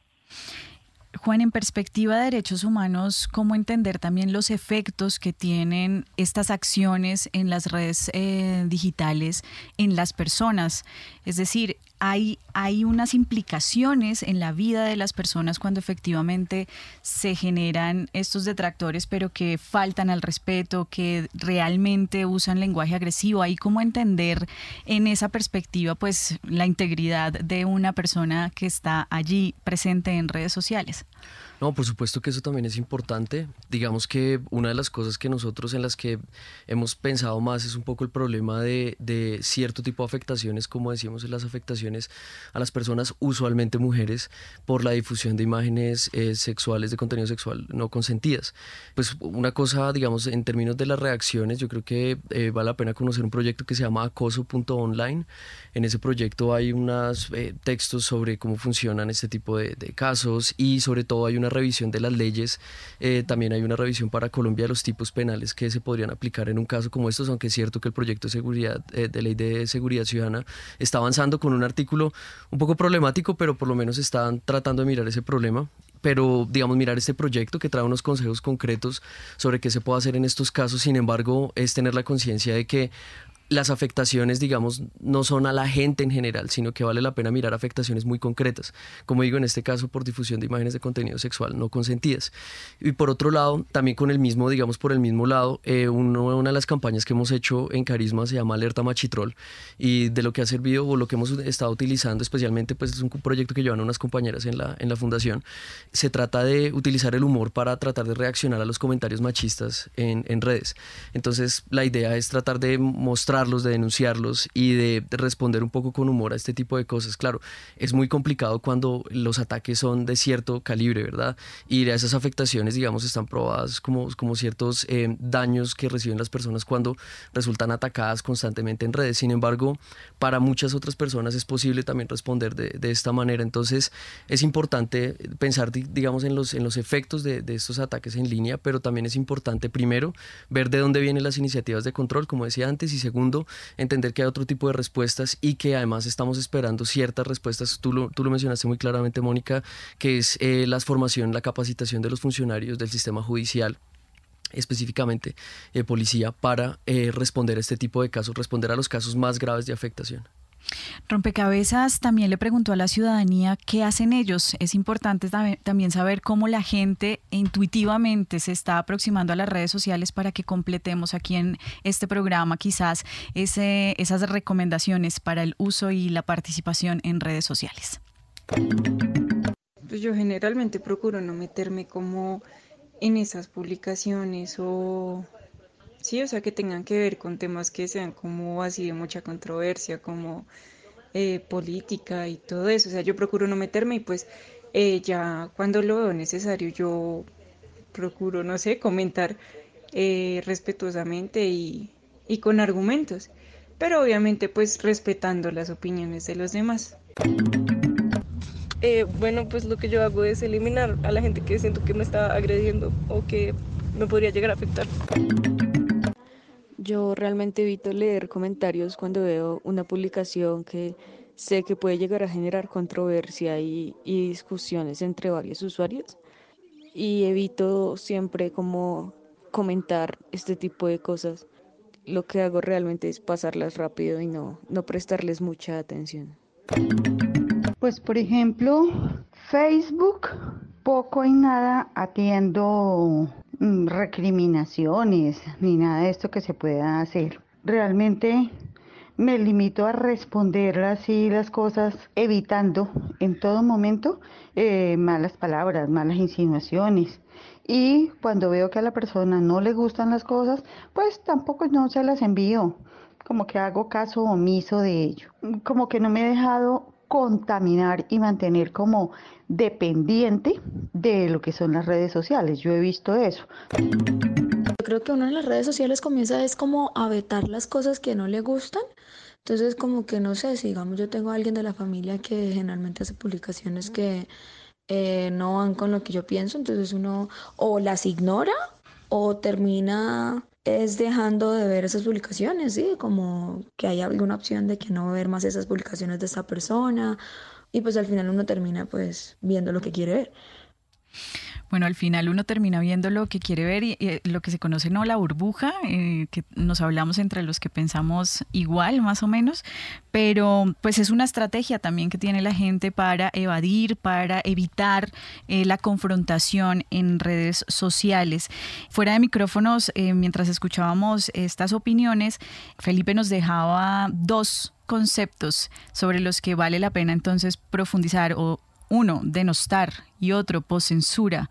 Juan, en perspectiva de derechos humanos, ¿cómo entender también los efectos que tienen estas acciones en las redes eh, digitales en las personas? Es decir, hay, hay unas implicaciones en la vida de las personas cuando efectivamente se generan estos detractores, pero que faltan al respeto, que realmente usan lenguaje agresivo. Hay cómo entender en esa perspectiva pues la integridad de una persona que está allí presente en redes sociales. No, por supuesto que eso también es importante. Digamos que una de las cosas que nosotros en las que hemos pensado más es un poco el problema de, de cierto tipo de afectaciones, como decíamos, las afectaciones a las personas, usualmente mujeres, por la difusión de imágenes eh, sexuales, de contenido sexual no consentidas. Pues una cosa, digamos, en términos de las reacciones, yo creo que eh, vale la pena conocer un proyecto que se llama acoso.online. En ese proyecto hay unos eh, textos sobre cómo funcionan este tipo de, de casos y sobre todo hay una revisión de las leyes, eh, también hay una revisión para Colombia de los tipos penales que se podrían aplicar en un caso como estos, aunque es cierto que el proyecto de seguridad eh, de ley de seguridad ciudadana está avanzando con un artículo un poco problemático, pero por lo menos están tratando de mirar ese problema. Pero digamos mirar este proyecto que trae unos consejos concretos sobre qué se puede hacer en estos casos, sin embargo es tener la conciencia de que las afectaciones, digamos, no son a la gente en general, sino que vale la pena mirar afectaciones muy concretas, como digo en este caso por difusión de imágenes de contenido sexual no consentidas. Y por otro lado, también con el mismo, digamos, por el mismo lado, eh, una de las campañas que hemos hecho en Carisma se llama Alerta Machitrol y de lo que ha servido o lo que hemos estado utilizando especialmente, pues es un proyecto que llevan unas compañeras en la, en la fundación, se trata de utilizar el humor para tratar de reaccionar a los comentarios machistas en, en redes. Entonces, la idea es tratar de mostrar de denunciarlos y de, responder un poco con humor a este tipo de cosas. Claro, es muy complicado cuando los ataques son de cierto calibre, ¿verdad? Y esas afectaciones, digamos, están probadas como, como ciertos eh, daños que reciben las personas cuando resultan atacadas constantemente en redes. Sin embargo, para muchas otras personas es posible también responder de, de esta manera. Entonces, es importante pensar, digamos, en los, en los efectos de, de estos ataques en línea, pero también es importante, primero, ver de dónde vienen las iniciativas de control, como decía antes, y segundo, entender que hay otro tipo de respuestas y que además estamos esperando ciertas respuestas. Tú lo, mencionaste muy claramente, Mónica, que es eh, la formación, la capacitación de los funcionarios del sistema judicial específicamente eh, policía para eh, responder a este tipo de casos, responder a los casos más graves de afectación. Rompecabezas también le preguntó a la ciudadanía qué hacen ellos. Es importante también saber cómo la gente intuitivamente se está aproximando a las redes sociales para que completemos aquí en este programa quizás esas recomendaciones para el uso y la participación en redes sociales. Pues yo generalmente procuro no meterme como en esas publicaciones o Sí, o sea, que tengan que ver con temas que sean como así de mucha controversia, como eh, política y todo eso. O sea, yo procuro no meterme y pues eh, ya cuando lo veo necesario yo procuro, no sé, comentar eh, respetuosamente y, y con argumentos, pero obviamente pues respetando las opiniones de los demás. bueno, pues lo que yo hago es eliminar a la gente que siento que me está agrediendo o que me podría llegar a afectar. Yo realmente evito leer comentarios cuando veo una publicación que sé que puede llegar a generar controversia y, discusiones entre varios usuarios y evito siempre como comentar este tipo de cosas. Lo que hago realmente es pasarlas rápido y no, no prestarles mucha atención. Pues por ejemplo, Facebook, poco y nada atiendo recriminaciones ni nada de esto que se pueda hacer. Realmente me limito a responder así las cosas, evitando en todo momento eh, malas palabras, malas insinuaciones. Y cuando veo que a la persona no le gustan las cosas, pues tampoco no se las envío. Como que hago caso omiso de ello. Como que no me he dejado contaminar y mantener como dependiente de lo que son las redes sociales. Yo he visto eso. Yo creo que uno en las redes sociales comienza es como a vetar las cosas que no le gustan. Entonces como que no sé, si digamos yo tengo a alguien de la familia que generalmente hace publicaciones que eh, no van con lo que yo pienso, entonces uno o las ignora o termina es dejando de ver esas publicaciones, ¿sí? Como que hay alguna opción de que no ver más esas publicaciones de esta persona y pues al final uno termina pues viendo lo que quiere ver. Bueno, al final uno termina viendo lo que quiere ver y, lo que se conoce, ¿no? La burbuja, eh, que nos hablamos entre los que pensamos igual, más o menos, pero pues es una estrategia también que tiene la gente para evadir, para evitar eh, la confrontación en redes sociales. Fuera de micrófonos, eh, mientras escuchábamos estas opiniones, Felipe nos dejaba dos conceptos sobre los que vale la pena entonces profundizar o uno, denostar y otro, poscensura.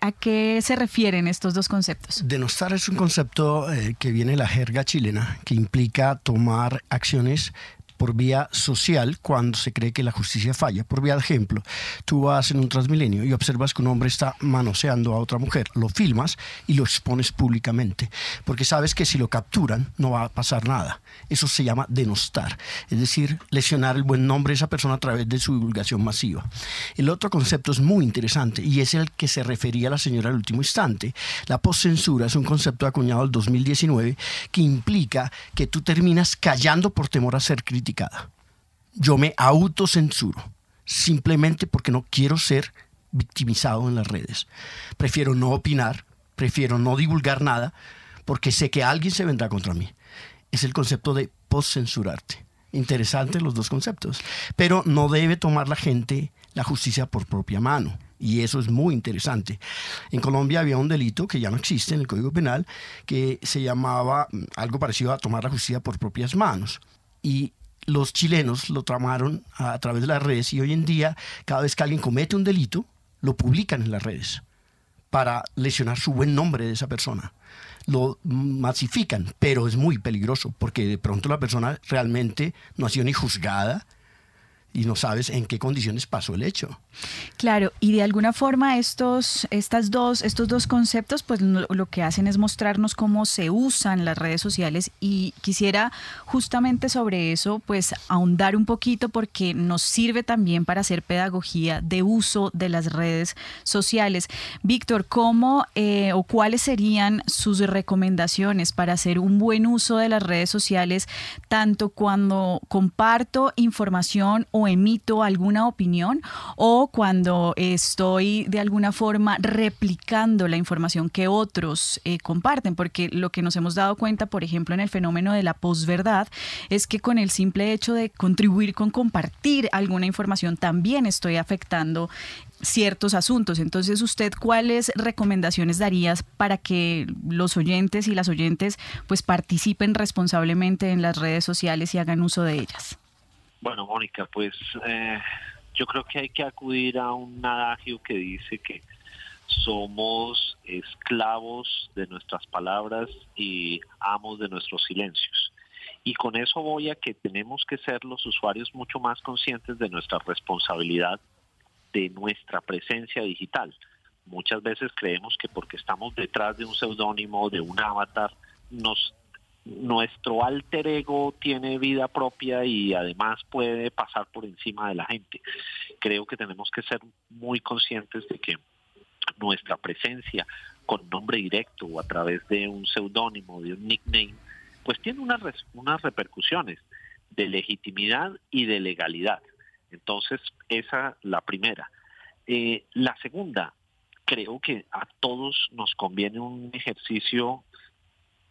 ¿A qué se refieren estos dos conceptos? Denostar es un concepto eh, que viene de la jerga chilena, que implica tomar acciones por vía social cuando se cree que la justicia falla. Por vía de ejemplo, tú vas en un transmilenio y observas que un hombre está manoseando a otra mujer, lo filmas y lo expones públicamente, porque sabes que si lo capturan no va a pasar nada. Eso se llama denostar, es decir, lesionar el buen nombre de esa persona a través de su divulgación masiva. El otro concepto es muy interesante y es el que se refería la señora al último instante. La postcensura es un concepto acuñado el 2019 que implica que tú terminas callando por temor a ser crítico yo me autocensuro simplemente porque no quiero ser victimizado en las redes. Prefiero no opinar, prefiero no divulgar nada porque sé que alguien se vendrá contra mí. es el concepto de post-censurarte. Interesantes los dos conceptos. Pero no debe tomar la gente la justicia por propia mano. Y eso es muy interesante. En Colombia había un delito que ya no existe en el Código Penal que se llamaba mm, algo parecido a tomar la justicia por propias manos. Y los chilenos lo tramaron a, través de las redes y hoy en día cada vez que alguien comete un delito, lo publican en las redes para lesionar su buen nombre de esa persona. Lo masifican, pero es muy peligroso porque de pronto la persona realmente no ha sido ni juzgada, y no sabes en qué condiciones pasó el hecho. Claro, y de alguna forma estos, estas dos, estos dos conceptos pues lo, que hacen es mostrarnos cómo se usan las redes sociales y quisiera justamente sobre eso pues ahondar un poquito porque nos sirve también para hacer pedagogía de uso de las redes sociales. Víctor, ¿cómo eh, o cuáles serían sus recomendaciones para hacer un buen uso de las redes sociales tanto cuando comparto información o emito alguna opinión o cuando estoy de alguna forma replicando la información que otros eh, comparten, porque lo que nos hemos dado cuenta, por ejemplo, en el fenómeno de la posverdad, es que con el simple hecho de contribuir con compartir alguna información también estoy afectando ciertos asuntos. Entonces, ¿usted cuáles recomendaciones darías para que los oyentes y las oyentes pues participen responsablemente en las redes sociales y hagan uso de ellas? Bueno, Mónica, pues eh, yo creo que hay que acudir a un adagio que dice que somos esclavos de nuestras palabras y amos de nuestros silencios. Y con eso voy a que tenemos que ser los usuarios mucho más conscientes de nuestra responsabilidad, de nuestra presencia digital. Muchas veces creemos que porque estamos detrás de un seudónimo, de un avatar, nos nuestro alter ego tiene vida propia y además puede pasar por encima de la gente. Creo que tenemos que ser muy conscientes de que nuestra presencia con nombre directo o a través de un seudónimo, de un nickname, pues tiene unas, unas repercusiones de legitimidad y de legalidad. Entonces, esa la primera. Eh, la segunda, creo que a todos nos conviene un ejercicio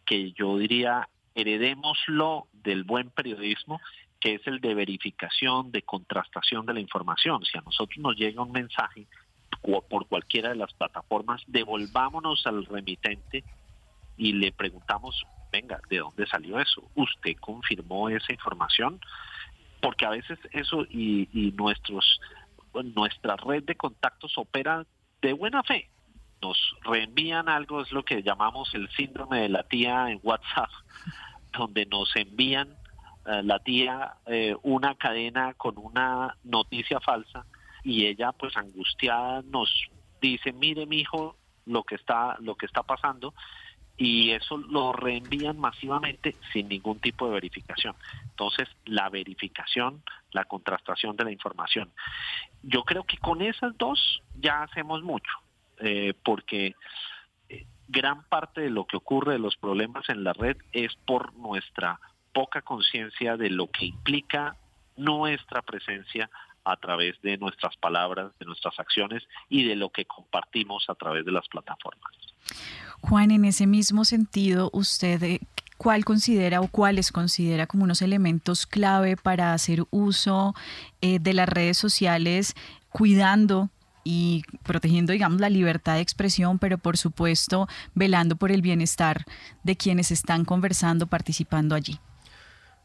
que yo diría heredémoslo del buen periodismo, que es el de verificación, de contrastación de la información. Si a nosotros nos llega un mensaje por cualquiera de las plataformas, devolvámonos al remitente y le preguntamos, venga, ¿de dónde salió eso? ¿Usted confirmó esa información? Porque a veces eso y, y nuestros, nuestra red de contactos opera de buena fe nos reenvían algo, es lo que llamamos el síndrome de la tía en WhatsApp, (laughs) donde nos envían eh, la tía eh, una cadena con una noticia falsa y ella pues angustiada nos dice, mire mi hijo lo que está, lo que está pasando y eso lo reenvían masivamente sin ningún tipo de verificación. Entonces, la verificación, la contrastación de la información. Yo creo que con esas dos ya hacemos mucho. Eh, porque eh, gran parte de lo que ocurre, de los problemas en la red, es por nuestra poca conciencia de lo que implica nuestra presencia a través de nuestras palabras, de nuestras acciones y de lo que compartimos a través de las plataformas. Juan, en ese mismo sentido, usted eh, ¿cuál considera o cuáles considera como unos elementos clave para hacer uso de las redes sociales cuidando y protegiendo, digamos, la libertad de expresión, pero por supuesto velando por el bienestar de quienes están conversando, participando allí.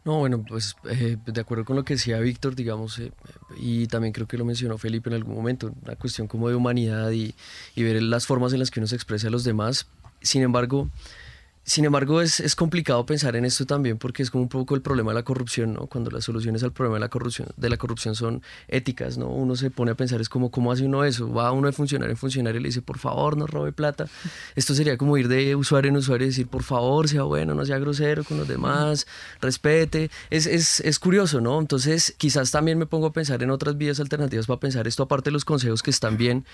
No, bueno, pues eh, de acuerdo con lo que decía Víctor, digamos, eh, y también creo que lo mencionó Felipe en algún momento, una cuestión como de humanidad y, y ver las formas en las que uno se expresa a los demás. Sin embargo, sin embargo, es, es, complicado pensar en esto también porque es como un poco el problema de la corrupción, ¿no? Cuando las soluciones al problema de la corrupción, de la corrupción son éticas, ¿no? Uno se pone a pensar, es como, ¿cómo hace uno eso? Va uno de funcionario en funcionario y le dice, por favor, no robe plata. Esto sería como ir de usuario en usuario y decir, por favor, sea bueno, no sea grosero con los demás, respete. Es, es, es curioso, ¿no? Entonces, quizás también me pongo a pensar en otras vías alternativas para pensar esto, aparte de los consejos que están bien,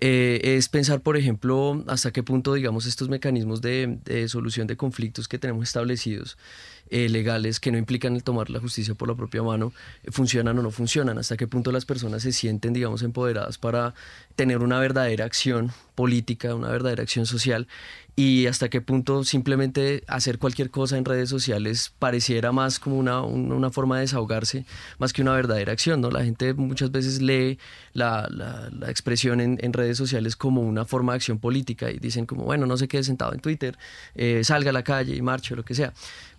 eh, es pensar, por ejemplo, hasta qué punto, digamos, estos mecanismos de, de solución de conflictos que tenemos establecidos eh, legales que no implican el tomar la justicia por la propia mano eh, funcionan o no funcionan, hasta qué punto las personas se sienten, digamos, empoderadas para tener una verdadera acción política, una verdadera acción social y hasta qué punto simplemente hacer cualquier cosa en redes sociales pareciera más como una, una forma de desahogarse más que una verdadera acción, ¿no? La gente muchas veces lee la, la, expresión en, en, redes sociales como una forma de acción política y dicen como, bueno, no se quede sentado en Twitter, eh, salga a la calle y marche o lo que sea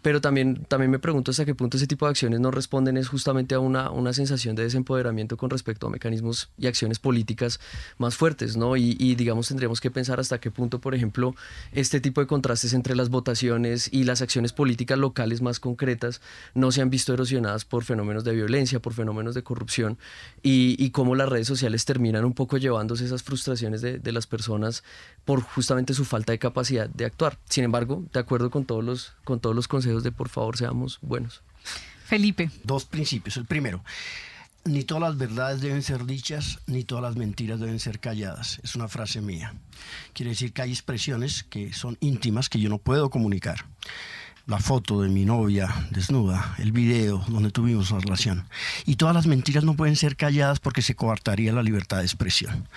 pero también, también me pregunto hasta qué punto ese tipo de acciones no responden es justamente a una, una sensación de desempoderamiento con respecto a mecanismos y acciones políticas más fuertes, ¿no? Y, y, digamos tendríamos que pensar hasta qué punto, por ejemplo, este tipo de contrastes entre las votaciones y las acciones políticas locales más concretas no se han visto erosionadas por fenómenos de violencia, por fenómenos de corrupción y, y cómo las redes sociales terminan un poco llevándose esas frustraciones de, de las personas por justamente su falta de capacidad de actuar. Sin embargo, de acuerdo con todos los, con todos los consejos de por favor seamos buenos. Felipe. Dos principios. El primero, ni todas las verdades deben ser dichas, ni todas las mentiras deben ser calladas. Es una frase mía. Quiere decir que hay expresiones que son íntimas que yo no puedo comunicar. La foto de mi novia desnuda, el video donde tuvimos una relación. Y todas las mentiras no pueden ser calladas porque se coartaría la libertad de expresión.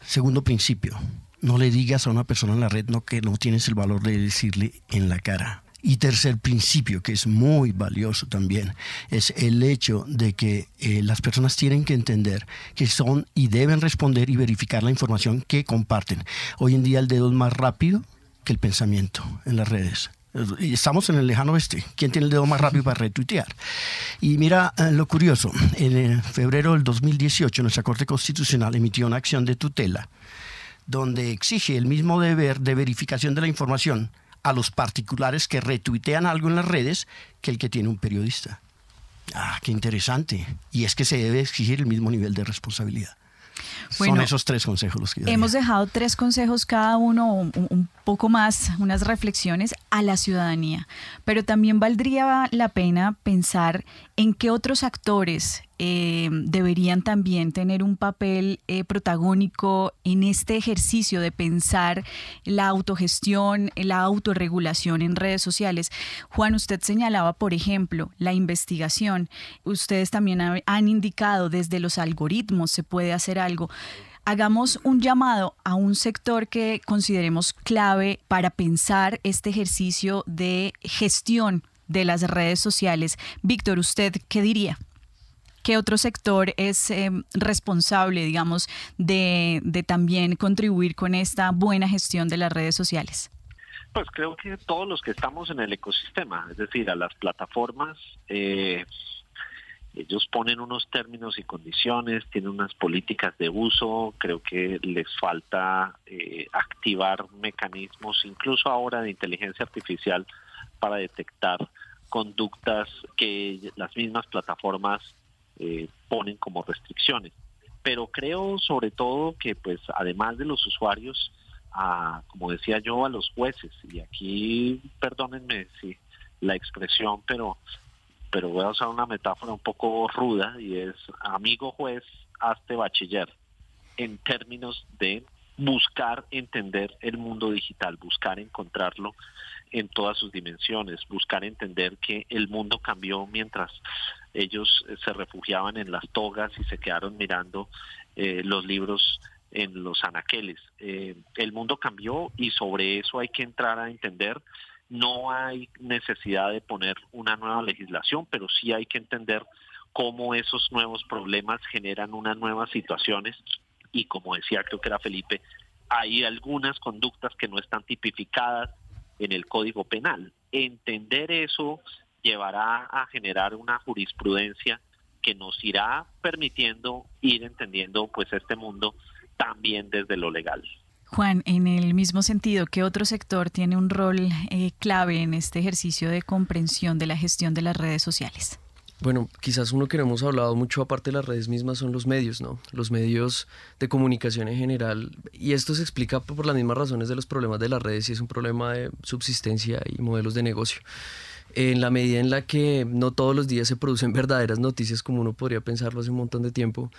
Segundo principio, no le digas a una persona en la red no, que no tienes el valor de decirle en la cara. Y tercer principio, que es muy valioso también, es el hecho de que eh, las personas tienen que entender que son y deben responder y verificar la información que comparten. Hoy en día el dedo es más rápido que el pensamiento en las redes. Estamos en el lejano oeste. ¿Quién tiene el dedo más rápido para retuitear? Y mira eh, lo curioso. En febrero del 2018 nuestra Corte Constitucional emitió una acción de tutela donde exige el mismo deber de verificación de la información a los particulares que retuitean algo en las redes que el que tiene un periodista. Ah, qué interesante. Y es que se debe exigir el mismo nivel de responsabilidad. Bueno, Son esos tres consejos los que yo Hemos dejado tres consejos cada uno, un, un, poco más, unas reflexiones a la ciudadanía, pero también valdría la pena pensar en qué otros actores eh, deberían también tener un papel eh, protagónico en este ejercicio de pensar la autogestión, la autorregulación en redes sociales. Juan, usted señalaba, por ejemplo, la investigación. Ustedes también han indicado desde los algoritmos se puede hacer algo hagamos un llamado a un sector que consideremos clave para pensar este ejercicio de gestión de las redes sociales. Víctor, ¿usted qué diría? ¿Qué otro sector es eh, responsable, digamos, de, de también contribuir con esta buena gestión de las redes sociales? Pues creo que todos los que estamos en el ecosistema, es decir, a las plataformas, eh, ellos ponen unos términos y condiciones, tienen unas políticas de uso, creo que les falta eh, activar mecanismos, incluso ahora de inteligencia artificial, para detectar conductas que las mismas plataformas eh, ponen como restricciones. Pero creo sobre todo que pues además de los usuarios, a, como decía yo, a los jueces, y aquí perdónenme si la expresión, pero pero voy a usar una metáfora un poco ruda y es, amigo juez, hazte bachiller, en términos de buscar entender el mundo digital, buscar encontrarlo en todas sus dimensiones, buscar entender que el mundo cambió mientras ellos se refugiaban en las togas y se quedaron mirando eh, los libros en los anaqueles. Eh, el mundo cambió y sobre eso hay que entrar a entender no hay necesidad de poner una nueva legislación, pero sí hay que entender cómo esos nuevos problemas generan unas nuevas situaciones y como decía creo que era Felipe, hay algunas conductas que no están tipificadas en el Código Penal. Entender eso llevará a generar una jurisprudencia que nos irá permitiendo ir entendiendo pues este mundo también desde lo legal. Juan, en el mismo sentido, ¿qué otro sector tiene un rol eh, clave en este ejercicio de comprensión de la gestión de las redes sociales? Bueno, quizás uno que no hemos hablado mucho aparte de las redes mismas son los medios, ¿no? Los medios de comunicación en general. Y esto se explica por las mismas razones de los problemas de las redes y es un problema de subsistencia y modelos de negocio en la medida en la que no todos los días se producen (laughs) verdaderas noticias como uno podría pensarlo hace un montón de tiempo,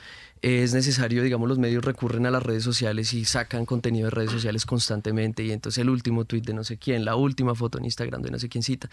es necesario, digamos, los medios recurren a las redes sociales y sacan contenido de redes sociales constantemente y entonces el último tweet de no sé quién, la última foto en Instagram de no sé quién cita.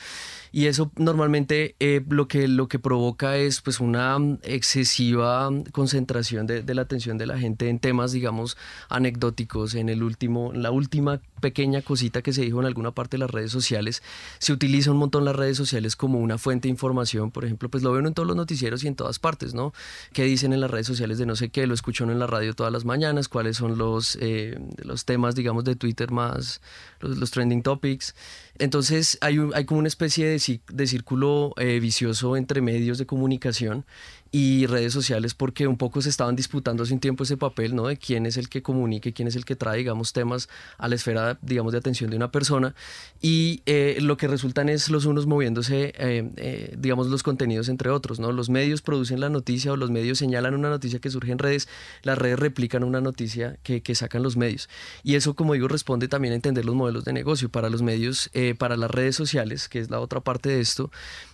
Y eso normalmente eh, lo, que, lo que provoca es pues una excesiva concentración de, de, la atención de la gente en temas, digamos, anecdóticos, en el último, la última pequeña cosita que se dijo en alguna parte de las redes sociales. Se utiliza un montón las redes sociales como una fuente de información, por ejemplo, pues lo ven en todos los noticieros y en todas partes, ¿no? ¿Qué dicen en las redes sociales de no sé qué? Lo escuchan en la radio todas las mañanas, cuáles son los, eh, los temas, digamos, de Twitter más, los, trending topics. Entonces hay, hay como una especie de, de círculo eh, vicioso entre medios de comunicación y redes sociales porque un poco se estaban disputando hace un tiempo ese papel, ¿no? De quién es el que comunique, quién es el que trae, digamos, temas a la esfera, digamos, de atención de una persona y eh, lo que resultan es los unos moviéndose, eh, eh, digamos, los contenidos entre otros, ¿no? Los medios producen la noticia o los medios señalan una noticia que surge en redes, las redes replican una noticia que, que sacan los medios y eso, como digo, responde también a entender los modelos de negocio para los medios, para las redes sociales, que es la otra parte de esto,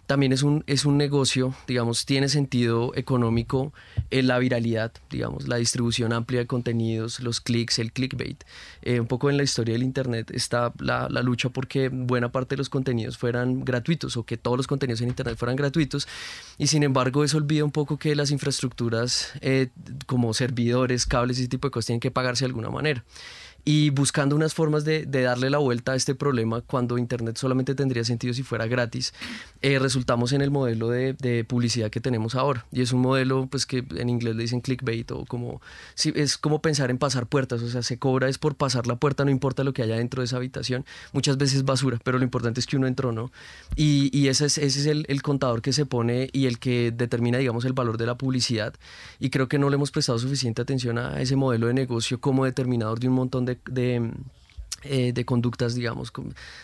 también es un, es un negocio, digamos, tiene sentido económico en la viralidad, digamos, la distribución amplia de contenidos, los clics, el clickbait. Eh, un poco en la historia del Internet está la, la, lucha porque buena parte de los contenidos fueran gratuitos o que todos los contenidos en Internet fueran gratuitos y sin embargo eso olvida un poco que las infraestructuras eh, como servidores, cables y ese tipo de cosas tienen que pagarse de alguna manera y buscando unas formas de, darle la vuelta a este problema cuando Internet solamente tendría sentido si fuera gratis, eh, resultamos en el modelo de, publicidad que tenemos ahora. Y es un modelo pues que en inglés le dicen clickbait o como, sí, es como pensar en pasar puertas, o sea, se cobra es por pasar la puerta, no importa lo que haya dentro de esa habitación, muchas veces basura, pero lo importante es que uno entró, ¿no? Y, ese es, ese es el, el contador que se pone y el que determina, digamos, el valor de la publicidad. Y creo que no le hemos prestado suficiente atención a ese modelo de negocio como determinador de un montón de de, eh, de conductas, digamos,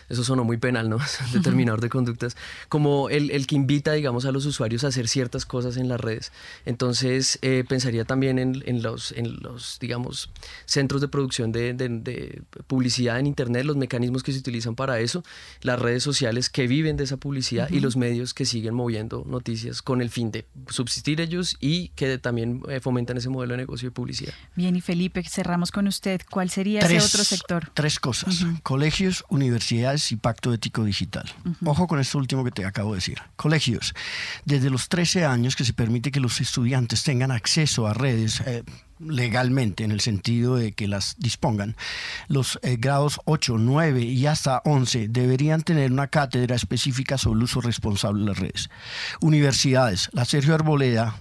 eso sonó muy penal, ¿no? (laughs) Determinador de conductas, como el, el, que invita, digamos, a los usuarios a hacer ciertas cosas en las redes. Entonces, eh, pensaría también en, en, los, en los, digamos, centros de producción de, de, publicidad en Internet, los mecanismos que se utilizan para eso, las redes sociales que viven de esa publicidad y los medios que siguen moviendo noticias con el fin de subsistir ellos y que también eh, fomentan ese modelo de negocio de publicidad. Bien, y Felipe, cerramos con usted. ¿Cuál sería ese otro sector? Tres cosas. Colegios, universidades y pacto ético digital. Ojo con esto último que te acabo de decir. Colegios. Desde los 13 años que se permite que los estudiantes tengan acceso a redes. Eh, legalmente, en el sentido de que las dispongan, los eh, grados 8, 9 y hasta 11 deberían tener una cátedra específica sobre el uso responsable de las redes. Universidades, la Sergio Arboleda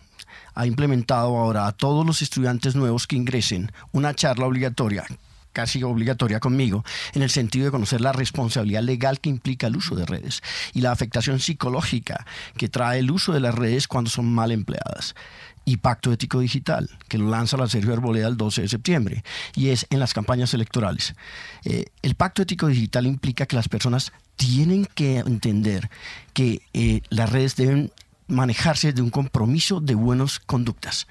ha implementado ahora a todos los estudiantes nuevos que ingresen una charla obligatoria casi obligatoria conmigo, en el sentido de conocer la responsabilidad legal que implica el uso de redes y la afectación psicológica que trae el uso de las redes cuando son mal empleadas. Y Pacto Ético Digital, que lo lanza la Sergio Arboleda el 12 de septiembre, y es en las campañas electorales. Eh, el Pacto Ético Digital implica que las personas tienen que entender que eh, las redes deben manejarse de un compromiso de buenas conductas.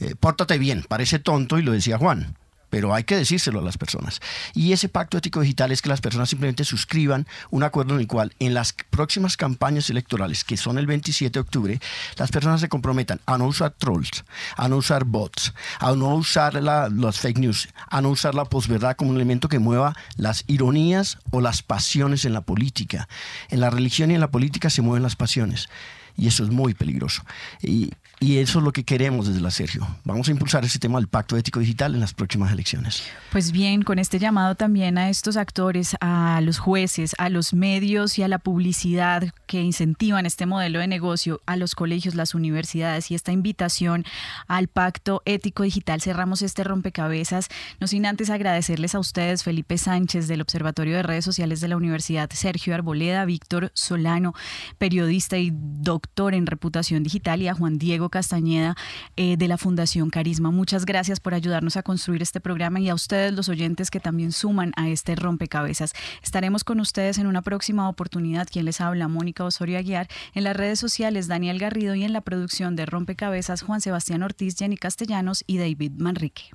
Eh, pórtate bien, parece tonto y lo decía Juan, pero hay que decírselo a las personas. Y ese pacto ético digital es que las personas simplemente suscriban un acuerdo en el cual en las próximas campañas electorales, que son el 27 de octubre, las personas se comprometan a no usar trolls, a no usar bots, a no usar la, las fake news, a no usar la posverdad como un elemento que mueva las ironías o las pasiones en la política. En la religión y en la política se mueven las pasiones y eso es muy peligroso. Y, y eso es lo que queremos desde la Sergio. Vamos a impulsar ese tema del pacto ético digital en las próximas elecciones. Pues bien, con este llamado también a estos actores, a los jueces, a los medios y a la publicidad que incentivan este modelo de negocio, a los colegios, las universidades y esta invitación al pacto ético digital, cerramos este rompecabezas. No sin antes agradecerles a ustedes, Felipe Sánchez del Observatorio de Redes Sociales de la Universidad, Sergio Arboleda, Víctor Solano, periodista y doctor en reputación digital, y a Juan Diego Castañeda eh, de la Fundación Carisma. Muchas gracias por ayudarnos a construir este programa y a ustedes los oyentes que también suman a este rompecabezas. Estaremos con ustedes en una próxima oportunidad. Quien les habla, Mónica Osorio Aguiar, en las redes sociales Daniel Garrido y en la producción de Rompecabezas Juan Sebastián Ortiz, Jenny Castellanos y David Manrique.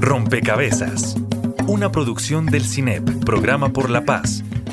Rompecabezas, una producción del CINEP, Programa por la Paz